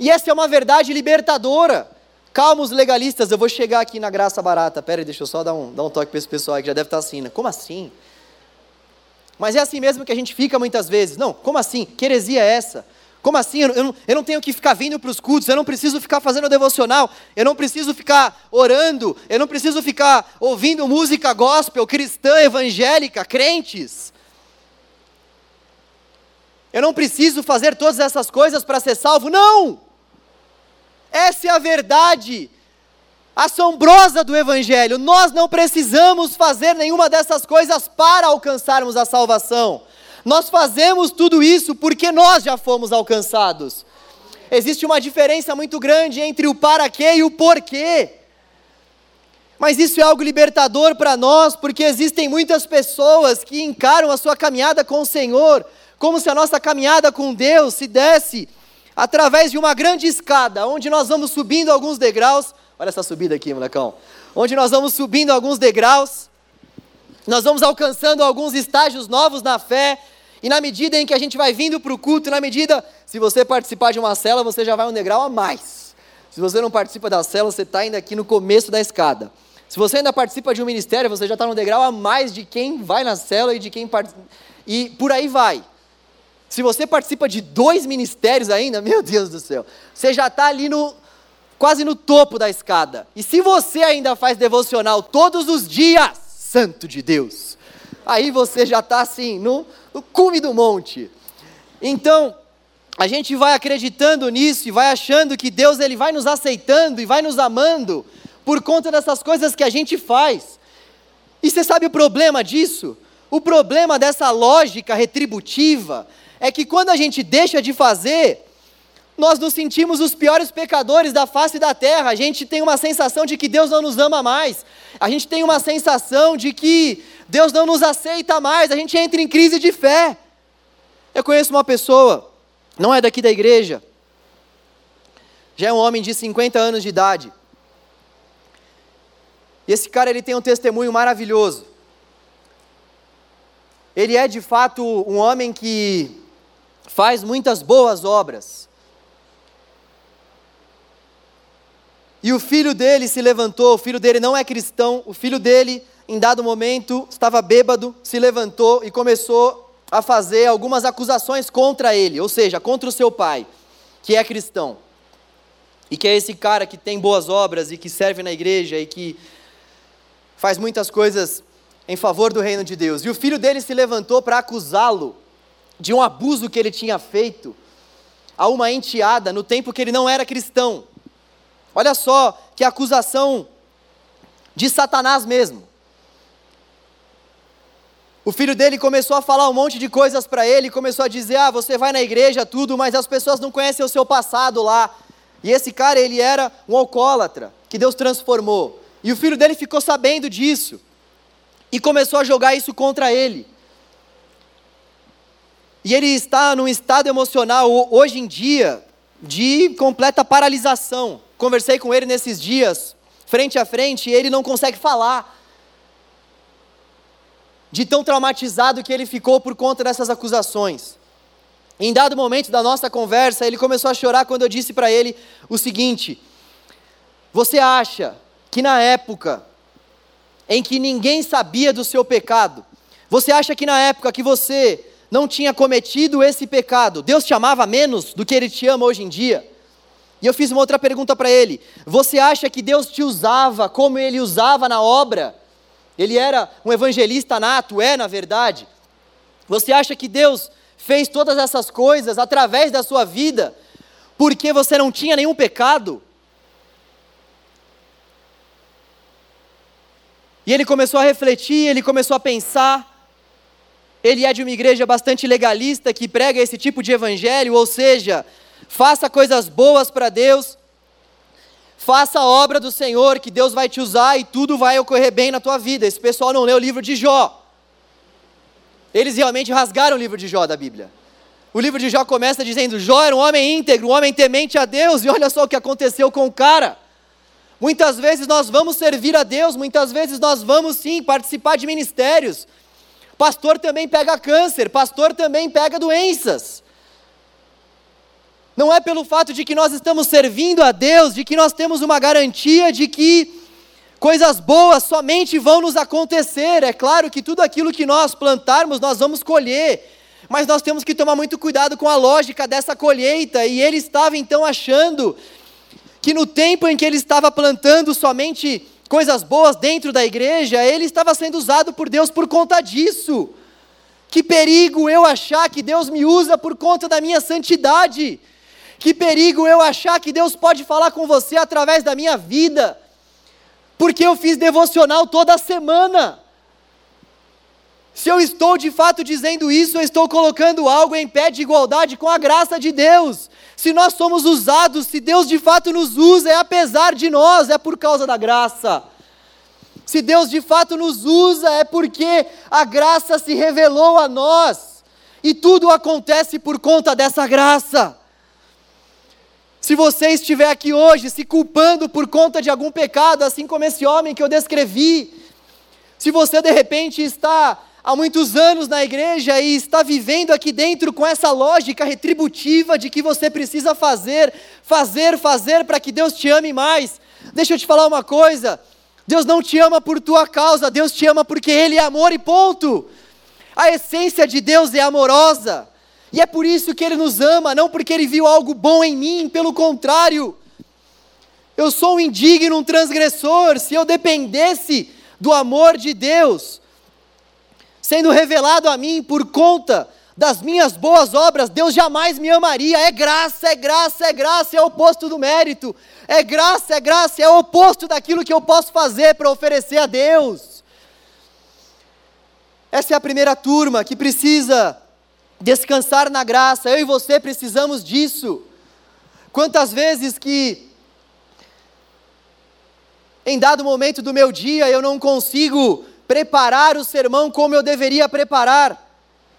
E essa é uma verdade libertadora. Calma, os legalistas, eu vou chegar aqui na graça barata. Pera aí, deixa eu só dar um, dar um toque para esse pessoal aí que já deve estar assim, né? Como assim? Mas é assim mesmo que a gente fica muitas vezes. Não, como assim? Que heresia é essa? Como assim? Eu não, eu não tenho que ficar vindo para os cultos, eu não preciso ficar fazendo devocional, eu não preciso ficar orando, eu não preciso ficar ouvindo música gospel, cristã, evangélica, crentes. Eu não preciso fazer todas essas coisas para ser salvo. Não! Essa é a verdade assombrosa do Evangelho. Nós não precisamos fazer nenhuma dessas coisas para alcançarmos a salvação. Nós fazemos tudo isso porque nós já fomos alcançados. Existe uma diferença muito grande entre o para quê e o porquê. Mas isso é algo libertador para nós, porque existem muitas pessoas que encaram a sua caminhada com o Senhor como se a nossa caminhada com Deus se desse através de uma grande escada, onde nós vamos subindo alguns degraus Olha essa subida aqui, molecão. Onde nós vamos subindo alguns degraus, nós vamos alcançando alguns estágios novos na fé, e na medida em que a gente vai vindo para o culto, na medida, se você participar de uma cela, você já vai um degrau a mais. Se você não participa da cela, você está ainda aqui no começo da escada. Se você ainda participa de um ministério, você já está no degrau a mais de quem vai na cela e de quem participa. E por aí vai. Se você participa de dois ministérios ainda, meu Deus do céu, você já está ali no, quase no topo da escada. E se você ainda faz devocional todos os dias, santo de Deus, aí você já está assim, no, no cume do monte. Então, a gente vai acreditando nisso e vai achando que Deus ele vai nos aceitando e vai nos amando por conta dessas coisas que a gente faz. E você sabe o problema disso? O problema dessa lógica retributiva é que quando a gente deixa de fazer, nós nos sentimos os piores pecadores da face da terra. A gente tem uma sensação de que Deus não nos ama mais. A gente tem uma sensação de que Deus não nos aceita mais. A gente entra em crise de fé. Eu conheço uma pessoa, não é daqui da igreja, já é um homem de 50 anos de idade. E esse cara ele tem um testemunho maravilhoso. Ele é de fato um homem que faz muitas boas obras. E o filho dele se levantou, o filho dele não é cristão, o filho dele, em dado momento, estava bêbado, se levantou e começou a fazer algumas acusações contra ele, ou seja, contra o seu pai, que é cristão. E que é esse cara que tem boas obras e que serve na igreja e que faz muitas coisas em favor do reino de Deus. E o filho dele se levantou para acusá-lo de um abuso que ele tinha feito a uma enteada no tempo que ele não era cristão. Olha só que acusação de Satanás mesmo. O filho dele começou a falar um monte de coisas para ele, começou a dizer: "Ah, você vai na igreja tudo, mas as pessoas não conhecem o seu passado lá". E esse cara, ele era um alcoólatra que Deus transformou. E o filho dele ficou sabendo disso e começou a jogar isso contra ele. E ele está num estado emocional hoje em dia de completa paralisação. Conversei com ele nesses dias, frente a frente, e ele não consegue falar. De tão traumatizado que ele ficou por conta dessas acusações. Em dado momento da nossa conversa, ele começou a chorar quando eu disse para ele o seguinte: Você acha que na época em que ninguém sabia do seu pecado, você acha que na época que você não tinha cometido esse pecado, Deus te amava menos do que Ele te ama hoje em dia? E eu fiz uma outra pergunta para ele: Você acha que Deus te usava como Ele usava na obra? Ele era um evangelista nato, é na verdade. Você acha que Deus fez todas essas coisas através da sua vida porque você não tinha nenhum pecado? E ele começou a refletir, ele começou a pensar. Ele é de uma igreja bastante legalista que prega esse tipo de evangelho, ou seja, faça coisas boas para Deus, faça a obra do Senhor, que Deus vai te usar e tudo vai ocorrer bem na tua vida. Esse pessoal não leu o livro de Jó. Eles realmente rasgaram o livro de Jó da Bíblia. O livro de Jó começa dizendo: Jó era um homem íntegro, um homem temente a Deus, e olha só o que aconteceu com o cara. Muitas vezes nós vamos servir a Deus, muitas vezes nós vamos sim participar de ministérios, Pastor também pega câncer, pastor também pega doenças. Não é pelo fato de que nós estamos servindo a Deus, de que nós temos uma garantia de que coisas boas somente vão nos acontecer. É claro que tudo aquilo que nós plantarmos, nós vamos colher. Mas nós temos que tomar muito cuidado com a lógica dessa colheita. E ele estava então achando que no tempo em que ele estava plantando somente coisas boas dentro da igreja, ele estava sendo usado por Deus por conta disso. Que perigo eu achar que Deus me usa por conta da minha santidade. Que perigo eu achar que Deus pode falar com você através da minha vida. Porque eu fiz devocional toda semana. Se eu estou de fato dizendo isso, eu estou colocando algo em pé de igualdade com a graça de Deus. Se nós somos usados, se Deus de fato nos usa, é apesar de nós, é por causa da graça. Se Deus de fato nos usa, é porque a graça se revelou a nós. E tudo acontece por conta dessa graça. Se você estiver aqui hoje se culpando por conta de algum pecado, assim como esse homem que eu descrevi, se você de repente está há muitos anos na igreja e está vivendo aqui dentro com essa lógica retributiva de que você precisa fazer, fazer, fazer para que Deus te ame mais. Deixa eu te falar uma coisa: Deus não te ama por tua causa, Deus te ama porque Ele é amor e ponto. A essência de Deus é amorosa. E é por isso que Ele nos ama, não porque Ele viu algo bom em mim, pelo contrário. Eu sou um indigno, um transgressor. Se eu dependesse do amor de Deus, sendo revelado a mim por conta das minhas boas obras, Deus jamais me amaria. É graça, é graça, é graça, é o oposto do mérito. É graça, é graça, é o oposto daquilo que eu posso fazer para oferecer a Deus. Essa é a primeira turma que precisa descansar na graça. Eu e você precisamos disso. Quantas vezes que em dado momento do meu dia eu não consigo preparar o sermão como eu deveria preparar.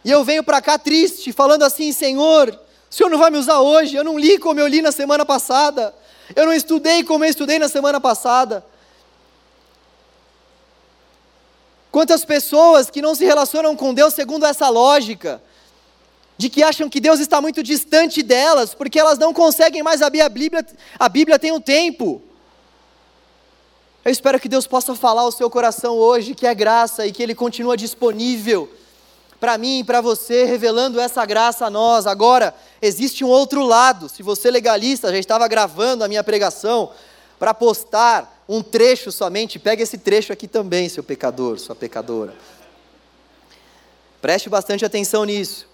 E eu venho para cá triste, falando assim: Senhor, o Senhor não vai me usar hoje, eu não li como eu li na semana passada, eu não estudei como eu estudei na semana passada. Quantas pessoas que não se relacionam com Deus segundo essa lógica, de que acham que Deus está muito distante delas, porque elas não conseguem mais abrir a Bíblia, a Bíblia tem um tempo. Eu espero que Deus possa falar ao seu coração hoje que é graça e que Ele continua disponível para mim e para você, revelando essa graça a nós. Agora, existe um outro lado. Se você legalista já estava gravando a minha pregação para postar um trecho somente, pega esse trecho aqui também, seu pecador, sua pecadora. Preste bastante atenção nisso.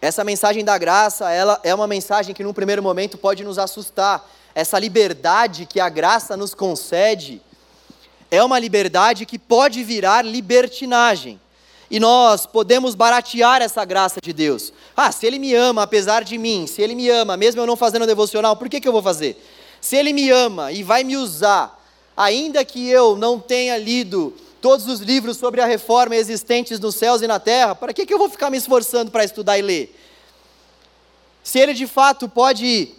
Essa mensagem da graça, ela é uma mensagem que num primeiro momento pode nos assustar. Essa liberdade que a graça nos concede, é uma liberdade que pode virar libertinagem. E nós podemos baratear essa graça de Deus. Ah, se Ele me ama apesar de mim, se Ele me ama, mesmo eu não fazendo devocional, por que, que eu vou fazer? Se Ele me ama e vai me usar, ainda que eu não tenha lido todos os livros sobre a reforma existentes nos céus e na terra, para que, que eu vou ficar me esforçando para estudar e ler? Se Ele de fato pode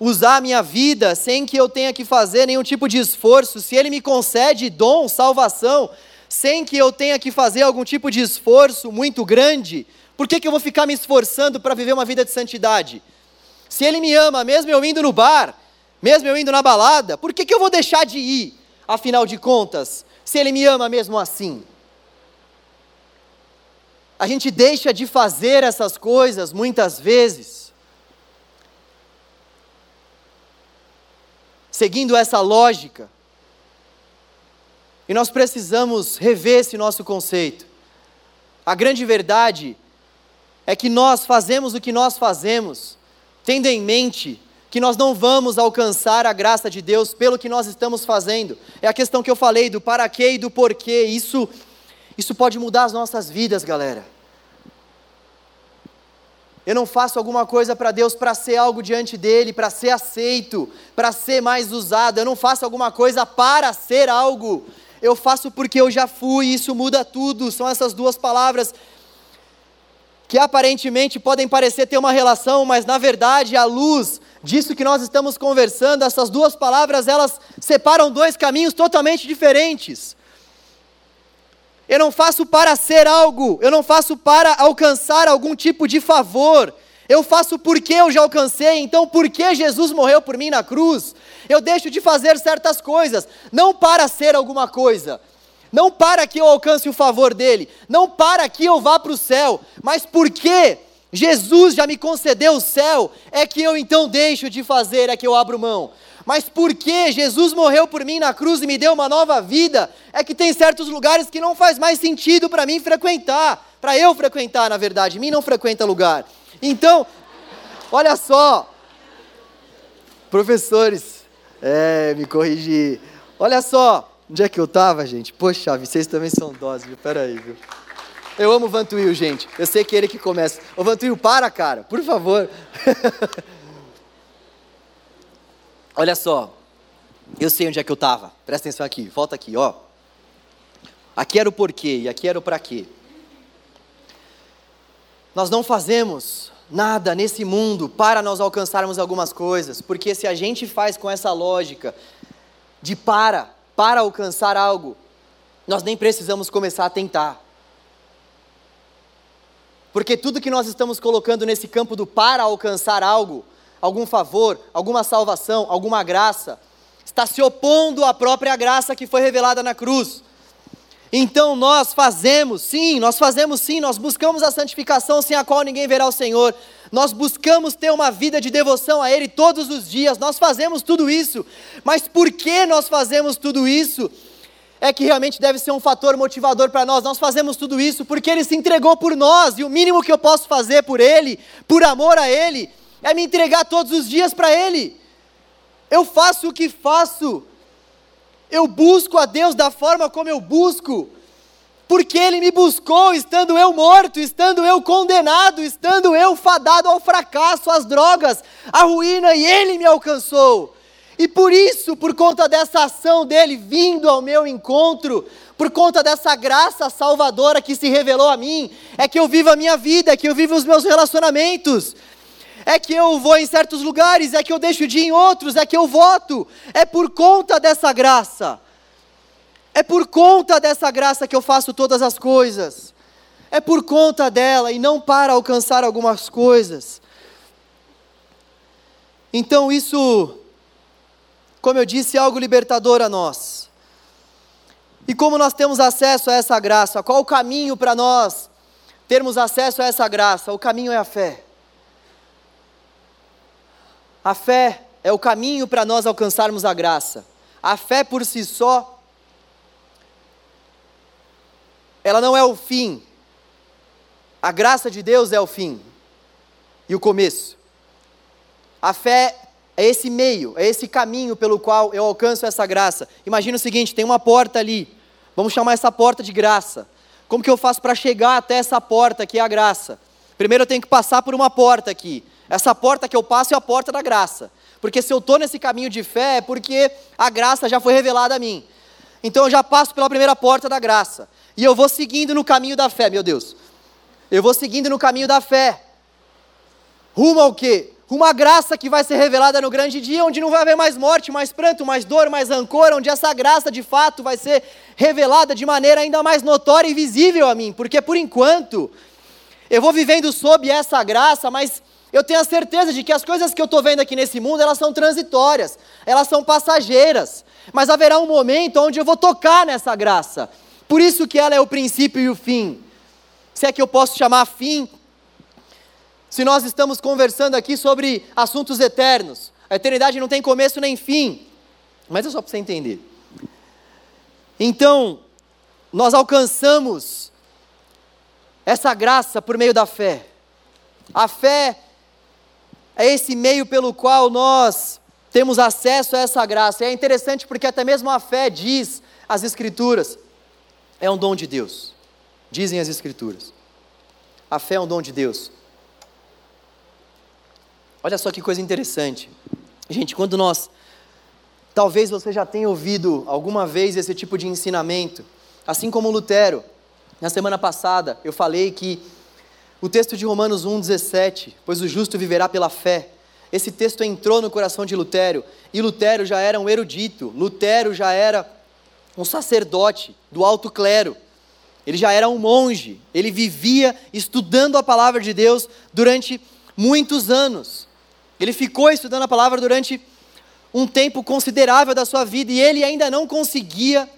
usar a minha vida sem que eu tenha que fazer nenhum tipo de esforço, se Ele me concede dom, salvação, sem que eu tenha que fazer algum tipo de esforço muito grande, por que, que eu vou ficar me esforçando para viver uma vida de santidade? Se Ele me ama, mesmo eu indo no bar, mesmo eu indo na balada, por que, que eu vou deixar de ir, afinal de contas, se Ele me ama mesmo assim? A gente deixa de fazer essas coisas muitas vezes seguindo essa lógica. E nós precisamos rever esse nosso conceito. A grande verdade é que nós fazemos o que nós fazemos, tendo em mente que nós não vamos alcançar a graça de Deus pelo que nós estamos fazendo. É a questão que eu falei do para quê e do porquê. Isso, isso pode mudar as nossas vidas, galera. Eu não faço alguma coisa para Deus para ser algo diante dele, para ser aceito, para ser mais usado. Eu não faço alguma coisa para ser algo. Eu faço porque eu já fui, isso muda tudo. São essas duas palavras que aparentemente podem parecer ter uma relação, mas na verdade, à luz disso que nós estamos conversando, essas duas palavras, elas separam dois caminhos totalmente diferentes. Eu não faço para ser algo, eu não faço para alcançar algum tipo de favor. Eu faço porque eu já alcancei, então porque Jesus morreu por mim na cruz, eu deixo de fazer certas coisas, não para ser alguma coisa, não para que eu alcance o favor dele, não para que eu vá para o céu, mas porque Jesus já me concedeu o céu, é que eu então deixo de fazer, é que eu abro mão mas porque Jesus morreu por mim na cruz e me deu uma nova vida, é que tem certos lugares que não faz mais sentido para mim frequentar, para eu frequentar, na verdade, mim não frequenta lugar. Então, olha só, professores, é, me corrigi. Olha só, onde é que eu estava, gente? Poxa, vocês também são doses, viu? Pera aí, viu? Eu amo o Vantuil, gente. Eu sei que é ele que começa. Ô, Vantuil, para, cara, por favor. Olha só, eu sei onde é que eu estava. Presta atenção aqui, volta aqui, ó. Aqui era o porquê e aqui era o para quê. Nós não fazemos nada nesse mundo para nós alcançarmos algumas coisas, porque se a gente faz com essa lógica de para, para alcançar algo, nós nem precisamos começar a tentar. Porque tudo que nós estamos colocando nesse campo do para alcançar algo, algum favor, alguma salvação, alguma graça, está se opondo à própria graça que foi revelada na cruz. Então nós fazemos, sim, nós fazemos sim, nós buscamos a santificação sem a qual ninguém verá o Senhor. Nós buscamos ter uma vida de devoção a Ele todos os dias, nós fazemos tudo isso. Mas por que nós fazemos tudo isso? É que realmente deve ser um fator motivador para nós. Nós fazemos tudo isso porque Ele se entregou por nós, e o mínimo que eu posso fazer por Ele, por amor a Ele, é me entregar todos os dias para Ele. Eu faço o que faço, eu busco a Deus da forma como eu busco, porque Ele me buscou, estando eu morto, estando eu condenado, estando eu fadado ao fracasso, às drogas, à ruína, e Ele me alcançou. E por isso, por conta dessa ação dele vindo ao meu encontro, por conta dessa graça salvadora que se revelou a mim, é que eu vivo a minha vida, é que eu vivo os meus relacionamentos, é que eu vou em certos lugares, é que eu deixo de ir em outros, é que eu voto. É por conta dessa graça. É por conta dessa graça que eu faço todas as coisas. É por conta dela e não para alcançar algumas coisas. Então isso, como eu disse, é algo libertador a nós. E como nós temos acesso a essa graça? Qual o caminho para nós termos acesso a essa graça? O caminho é a fé. A fé é o caminho para nós alcançarmos a graça. A fé por si só, ela não é o fim. A graça de Deus é o fim e o começo. A fé é esse meio, é esse caminho pelo qual eu alcanço essa graça. Imagina o seguinte: tem uma porta ali, vamos chamar essa porta de graça. Como que eu faço para chegar até essa porta que é a graça? Primeiro eu tenho que passar por uma porta aqui. Essa porta que eu passo é a porta da graça. Porque se eu estou nesse caminho de fé, é porque a graça já foi revelada a mim. Então eu já passo pela primeira porta da graça. E eu vou seguindo no caminho da fé, meu Deus. Eu vou seguindo no caminho da fé. Rumo ao quê? Uma graça que vai ser revelada no grande dia, onde não vai haver mais morte, mais pranto, mais dor, mais rancor, onde essa graça de fato vai ser revelada de maneira ainda mais notória e visível a mim, porque por enquanto eu vou vivendo sob essa graça, mas eu tenho a certeza de que as coisas que eu estou vendo aqui nesse mundo, elas são transitórias, elas são passageiras, mas haverá um momento onde eu vou tocar nessa graça, por isso que ela é o princípio e o fim, se é que eu posso chamar fim se nós estamos conversando aqui sobre assuntos eternos, a eternidade não tem começo nem fim, mas é só para você entender. Então, nós alcançamos essa graça por meio da fé. A fé é esse meio pelo qual nós temos acesso a essa graça. E é interessante porque até mesmo a fé diz as Escrituras, é um dom de Deus. Dizem as Escrituras. A fé é um dom de Deus. Olha só que coisa interessante. Gente, quando nós. Talvez você já tenha ouvido alguma vez esse tipo de ensinamento, assim como Lutero. Na semana passada eu falei que o texto de Romanos 1,17, pois o justo viverá pela fé. Esse texto entrou no coração de Lutero, e Lutero já era um erudito, Lutero já era um sacerdote do alto clero, ele já era um monge, ele vivia estudando a palavra de Deus durante muitos anos. Ele ficou estudando a palavra durante um tempo considerável da sua vida e ele ainda não conseguia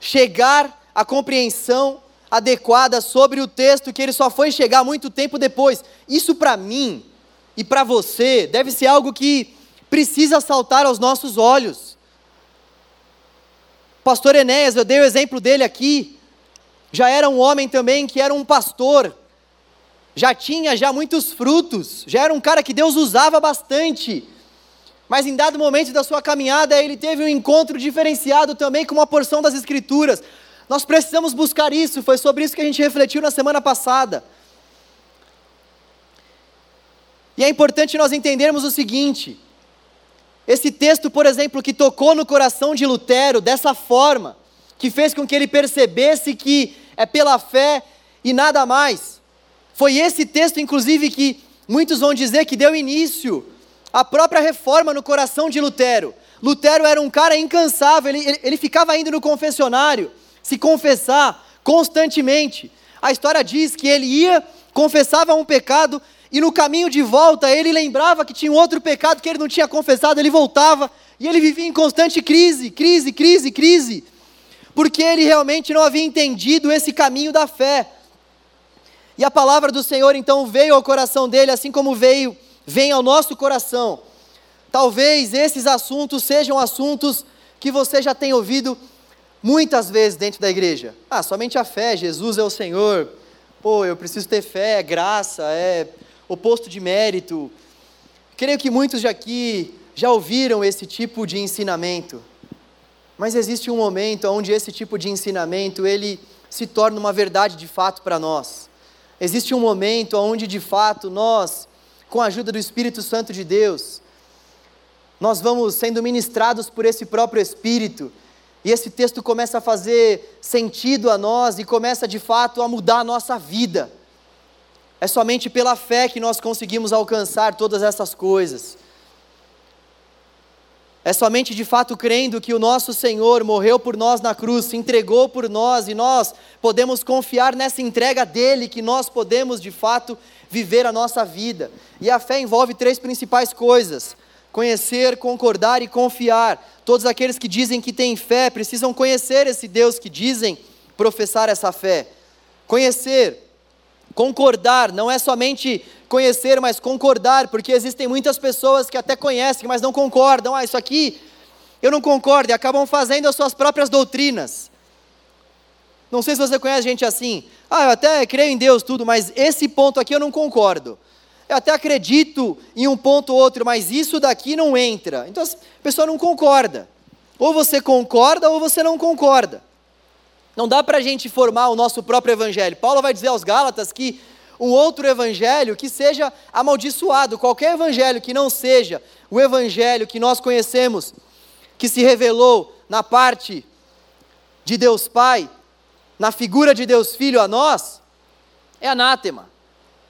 chegar à compreensão adequada sobre o texto que ele só foi chegar muito tempo depois. Isso para mim e para você deve ser algo que precisa saltar aos nossos olhos. Pastor Enéas, eu dei o exemplo dele aqui. Já era um homem também que era um pastor já tinha já muitos frutos, já era um cara que Deus usava bastante. Mas em dado momento da sua caminhada, ele teve um encontro diferenciado também com uma porção das Escrituras. Nós precisamos buscar isso, foi sobre isso que a gente refletiu na semana passada. E é importante nós entendermos o seguinte: esse texto, por exemplo, que tocou no coração de Lutero dessa forma, que fez com que ele percebesse que é pela fé e nada mais. Foi esse texto, inclusive, que muitos vão dizer que deu início à própria reforma no coração de Lutero. Lutero era um cara incansável, ele, ele, ele ficava indo no confessionário se confessar constantemente. A história diz que ele ia, confessava um pecado, e no caminho de volta ele lembrava que tinha um outro pecado que ele não tinha confessado, ele voltava, e ele vivia em constante crise, crise, crise, crise, porque ele realmente não havia entendido esse caminho da fé. E a palavra do Senhor então veio ao coração dele, assim como veio, vem ao nosso coração. Talvez esses assuntos sejam assuntos que você já tem ouvido muitas vezes dentro da igreja. Ah, somente a fé, Jesus é o Senhor. Pô, eu preciso ter fé, é graça, é oposto de mérito. Creio que muitos já aqui já ouviram esse tipo de ensinamento. Mas existe um momento onde esse tipo de ensinamento ele se torna uma verdade de fato para nós. Existe um momento onde de fato nós, com a ajuda do Espírito Santo de Deus, nós vamos sendo ministrados por esse próprio Espírito, e esse texto começa a fazer sentido a nós e começa de fato a mudar a nossa vida. É somente pela fé que nós conseguimos alcançar todas essas coisas. É somente de fato crendo que o nosso Senhor morreu por nós na cruz, se entregou por nós e nós podemos confiar nessa entrega dele que nós podemos de fato viver a nossa vida. E a fé envolve três principais coisas: conhecer, concordar e confiar. Todos aqueles que dizem que têm fé precisam conhecer esse Deus que dizem professar essa fé. Conhecer, concordar, não é somente conhecer, mas concordar, porque existem muitas pessoas que até conhecem, mas não concordam. Ah, isso aqui eu não concordo, e acabam fazendo as suas próprias doutrinas. Não sei se você conhece gente assim. Ah, eu até creio em Deus, tudo, mas esse ponto aqui eu não concordo. Eu até acredito em um ponto ou outro, mas isso daqui não entra. Então a pessoa não concorda. Ou você concorda ou você não concorda. Não dá para a gente formar o nosso próprio evangelho. Paulo vai dizer aos Gálatas que um outro evangelho que seja amaldiçoado, qualquer evangelho que não seja o evangelho que nós conhecemos, que se revelou na parte de Deus Pai, na figura de Deus Filho a nós, é anátema.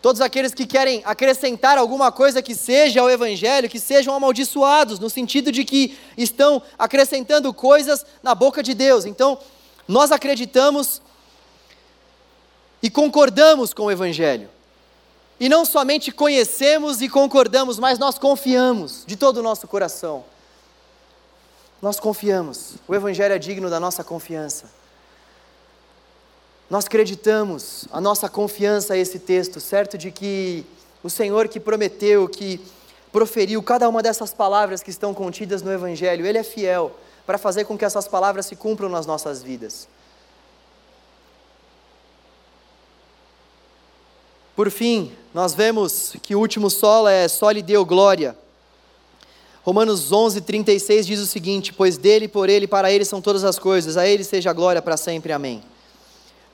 Todos aqueles que querem acrescentar alguma coisa que seja ao Evangelho, que sejam amaldiçoados, no sentido de que estão acrescentando coisas na boca de Deus. Então, nós acreditamos e concordamos com o Evangelho. E não somente conhecemos e concordamos, mas nós confiamos de todo o nosso coração. Nós confiamos. O Evangelho é digno da nossa confiança. Nós acreditamos, a nossa confiança a esse texto, certo de que o Senhor que prometeu, que proferiu cada uma dessas palavras que estão contidas no Evangelho, Ele é fiel para fazer com que essas palavras se cumpram nas nossas vidas. Por fim, nós vemos que o último solo é só lhe deu glória. Romanos 11, 36 diz o seguinte: Pois dele, por ele, para ele são todas as coisas, a ele seja a glória para sempre. Amém.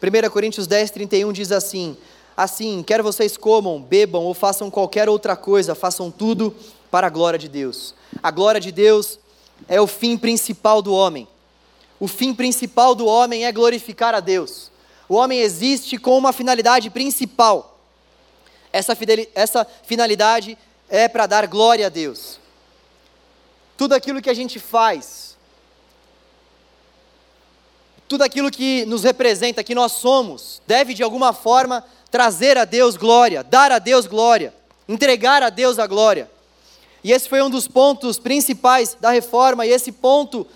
1 Coríntios 10, 31 diz assim: Assim, quer vocês comam, bebam ou façam qualquer outra coisa, façam tudo para a glória de Deus. A glória de Deus é o fim principal do homem. O fim principal do homem é glorificar a Deus. O homem existe com uma finalidade principal. Essa, essa finalidade é para dar glória a Deus. Tudo aquilo que a gente faz, tudo aquilo que nos representa, que nós somos, deve de alguma forma trazer a Deus glória, dar a Deus glória, entregar a Deus a glória. E esse foi um dos pontos principais da reforma, e esse ponto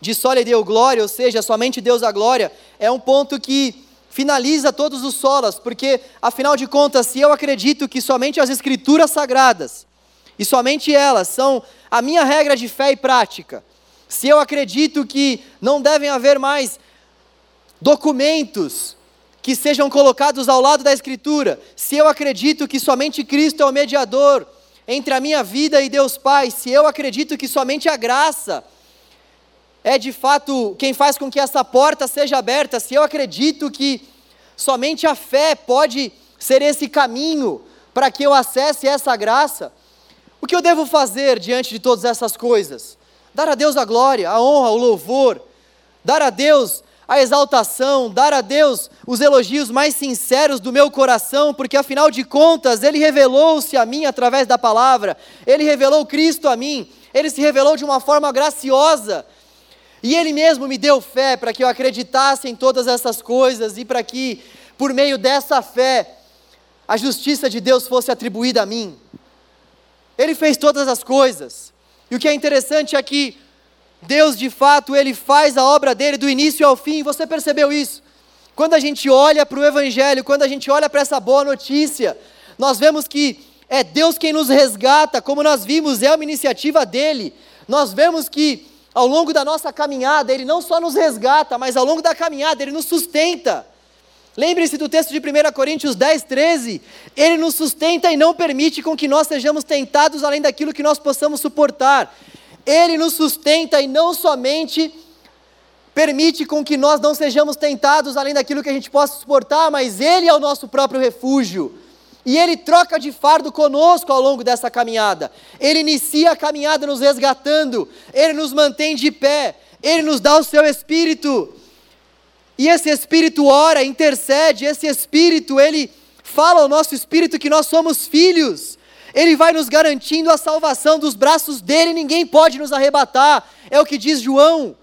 de só lhe deu glória, ou seja, somente Deus a glória, é um ponto que finaliza todos os solas, porque afinal de contas, se eu acredito que somente as escrituras sagradas e somente elas são a minha regra de fé e prática, se eu acredito que não devem haver mais documentos que sejam colocados ao lado da Escritura, se eu acredito que somente Cristo é o mediador entre a minha vida e Deus Pai, se eu acredito que somente a graça é de fato quem faz com que essa porta seja aberta, se eu acredito que somente a fé pode ser esse caminho para que eu acesse essa graça, o que eu devo fazer diante de todas essas coisas? Dar a Deus a glória, a honra, o louvor, dar a Deus a exaltação, dar a Deus os elogios mais sinceros do meu coração, porque afinal de contas, Ele revelou-se a mim através da palavra, Ele revelou Cristo a mim, Ele se revelou de uma forma graciosa, e Ele mesmo me deu fé para que eu acreditasse em todas essas coisas e para que, por meio dessa fé, a justiça de Deus fosse atribuída a mim. Ele fez todas as coisas, e o que é interessante é que Deus de fato, ele faz a obra dele do início ao fim. Você percebeu isso? Quando a gente olha para o Evangelho, quando a gente olha para essa boa notícia, nós vemos que é Deus quem nos resgata, como nós vimos, é uma iniciativa dele. Nós vemos que ao longo da nossa caminhada, ele não só nos resgata, mas ao longo da caminhada, ele nos sustenta. Lembre-se do texto de 1 Coríntios 10, 13. Ele nos sustenta e não permite com que nós sejamos tentados além daquilo que nós possamos suportar. Ele nos sustenta e não somente permite com que nós não sejamos tentados além daquilo que a gente possa suportar, mas Ele é o nosso próprio refúgio. E Ele troca de fardo conosco ao longo dessa caminhada. Ele inicia a caminhada nos resgatando, Ele nos mantém de pé, Ele nos dá o seu Espírito. E esse Espírito ora, intercede, esse Espírito, Ele fala ao nosso Espírito que nós somos filhos. Ele vai nos garantindo a salvação dos braços dele, ninguém pode nos arrebatar. É o que diz João.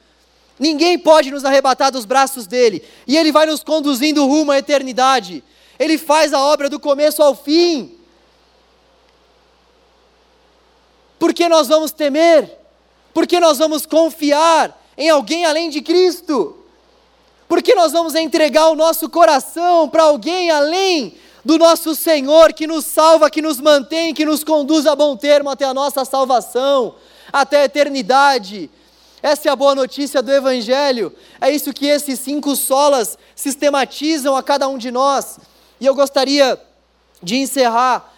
Ninguém pode nos arrebatar dos braços dele. E ele vai nos conduzindo rumo à eternidade. Ele faz a obra do começo ao fim. Por que nós vamos temer? Por que nós vamos confiar em alguém além de Cristo? Por que nós vamos entregar o nosso coração para alguém além do nosso Senhor que nos salva, que nos mantém, que nos conduz a bom termo até a nossa salvação, até a eternidade? Essa é a boa notícia do Evangelho. É isso que esses cinco solas sistematizam a cada um de nós. E eu gostaria de encerrar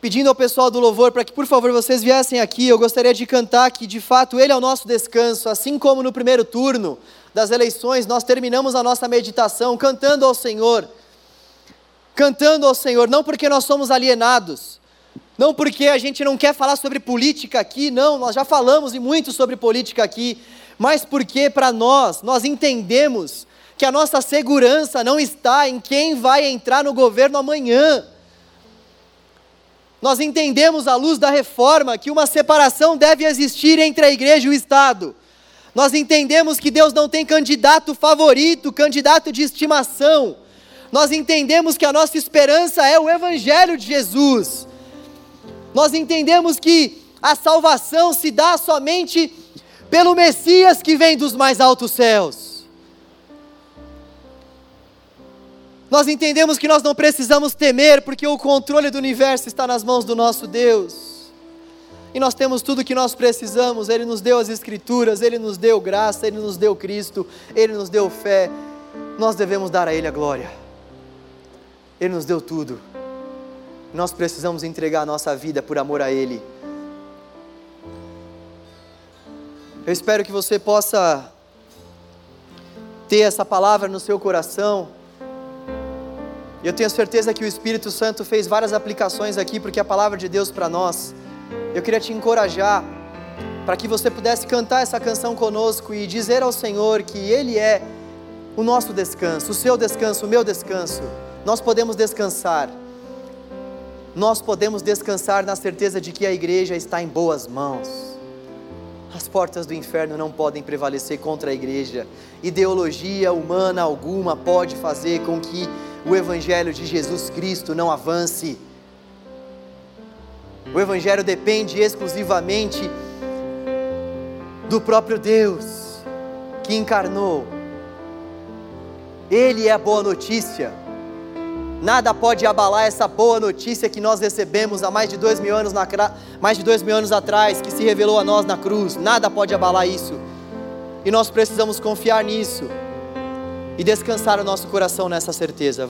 pedindo ao pessoal do louvor para que, por favor, vocês viessem aqui. Eu gostaria de cantar que, de fato, Ele é o nosso descanso. Assim como no primeiro turno das eleições, nós terminamos a nossa meditação cantando ao Senhor. Cantando ao Senhor, não porque nós somos alienados, não porque a gente não quer falar sobre política aqui, não, nós já falamos e muito sobre política aqui, mas porque para nós, nós entendemos que a nossa segurança não está em quem vai entrar no governo amanhã. Nós entendemos à luz da reforma que uma separação deve existir entre a igreja e o Estado. Nós entendemos que Deus não tem candidato favorito, candidato de estimação. Nós entendemos que a nossa esperança é o Evangelho de Jesus. Nós entendemos que a salvação se dá somente pelo Messias que vem dos mais altos céus. Nós entendemos que nós não precisamos temer, porque o controle do universo está nas mãos do nosso Deus. E nós temos tudo que nós precisamos. Ele nos deu as Escrituras, Ele nos deu graça, Ele nos deu Cristo, Ele nos deu fé. Nós devemos dar a Ele a glória. Ele nos deu tudo. Nós precisamos entregar a nossa vida por amor a Ele. Eu espero que você possa ter essa palavra no seu coração. Eu tenho certeza que o Espírito Santo fez várias aplicações aqui, porque a palavra de Deus para nós. Eu queria te encorajar para que você pudesse cantar essa canção conosco e dizer ao Senhor que Ele é o nosso descanso, o seu descanso, o meu descanso. Nós podemos descansar nós podemos descansar na certeza de que a igreja está em boas mãos. As portas do inferno não podem prevalecer contra a igreja. Ideologia humana alguma pode fazer com que o evangelho de Jesus Cristo não avance. O evangelho depende exclusivamente do próprio Deus que encarnou. Ele é a boa notícia. Nada pode abalar essa boa notícia que nós recebemos há mais de dois mil anos, na, mais de dois mil anos atrás, que se revelou a nós na cruz. Nada pode abalar isso. E nós precisamos confiar nisso e descansar o nosso coração nessa certeza.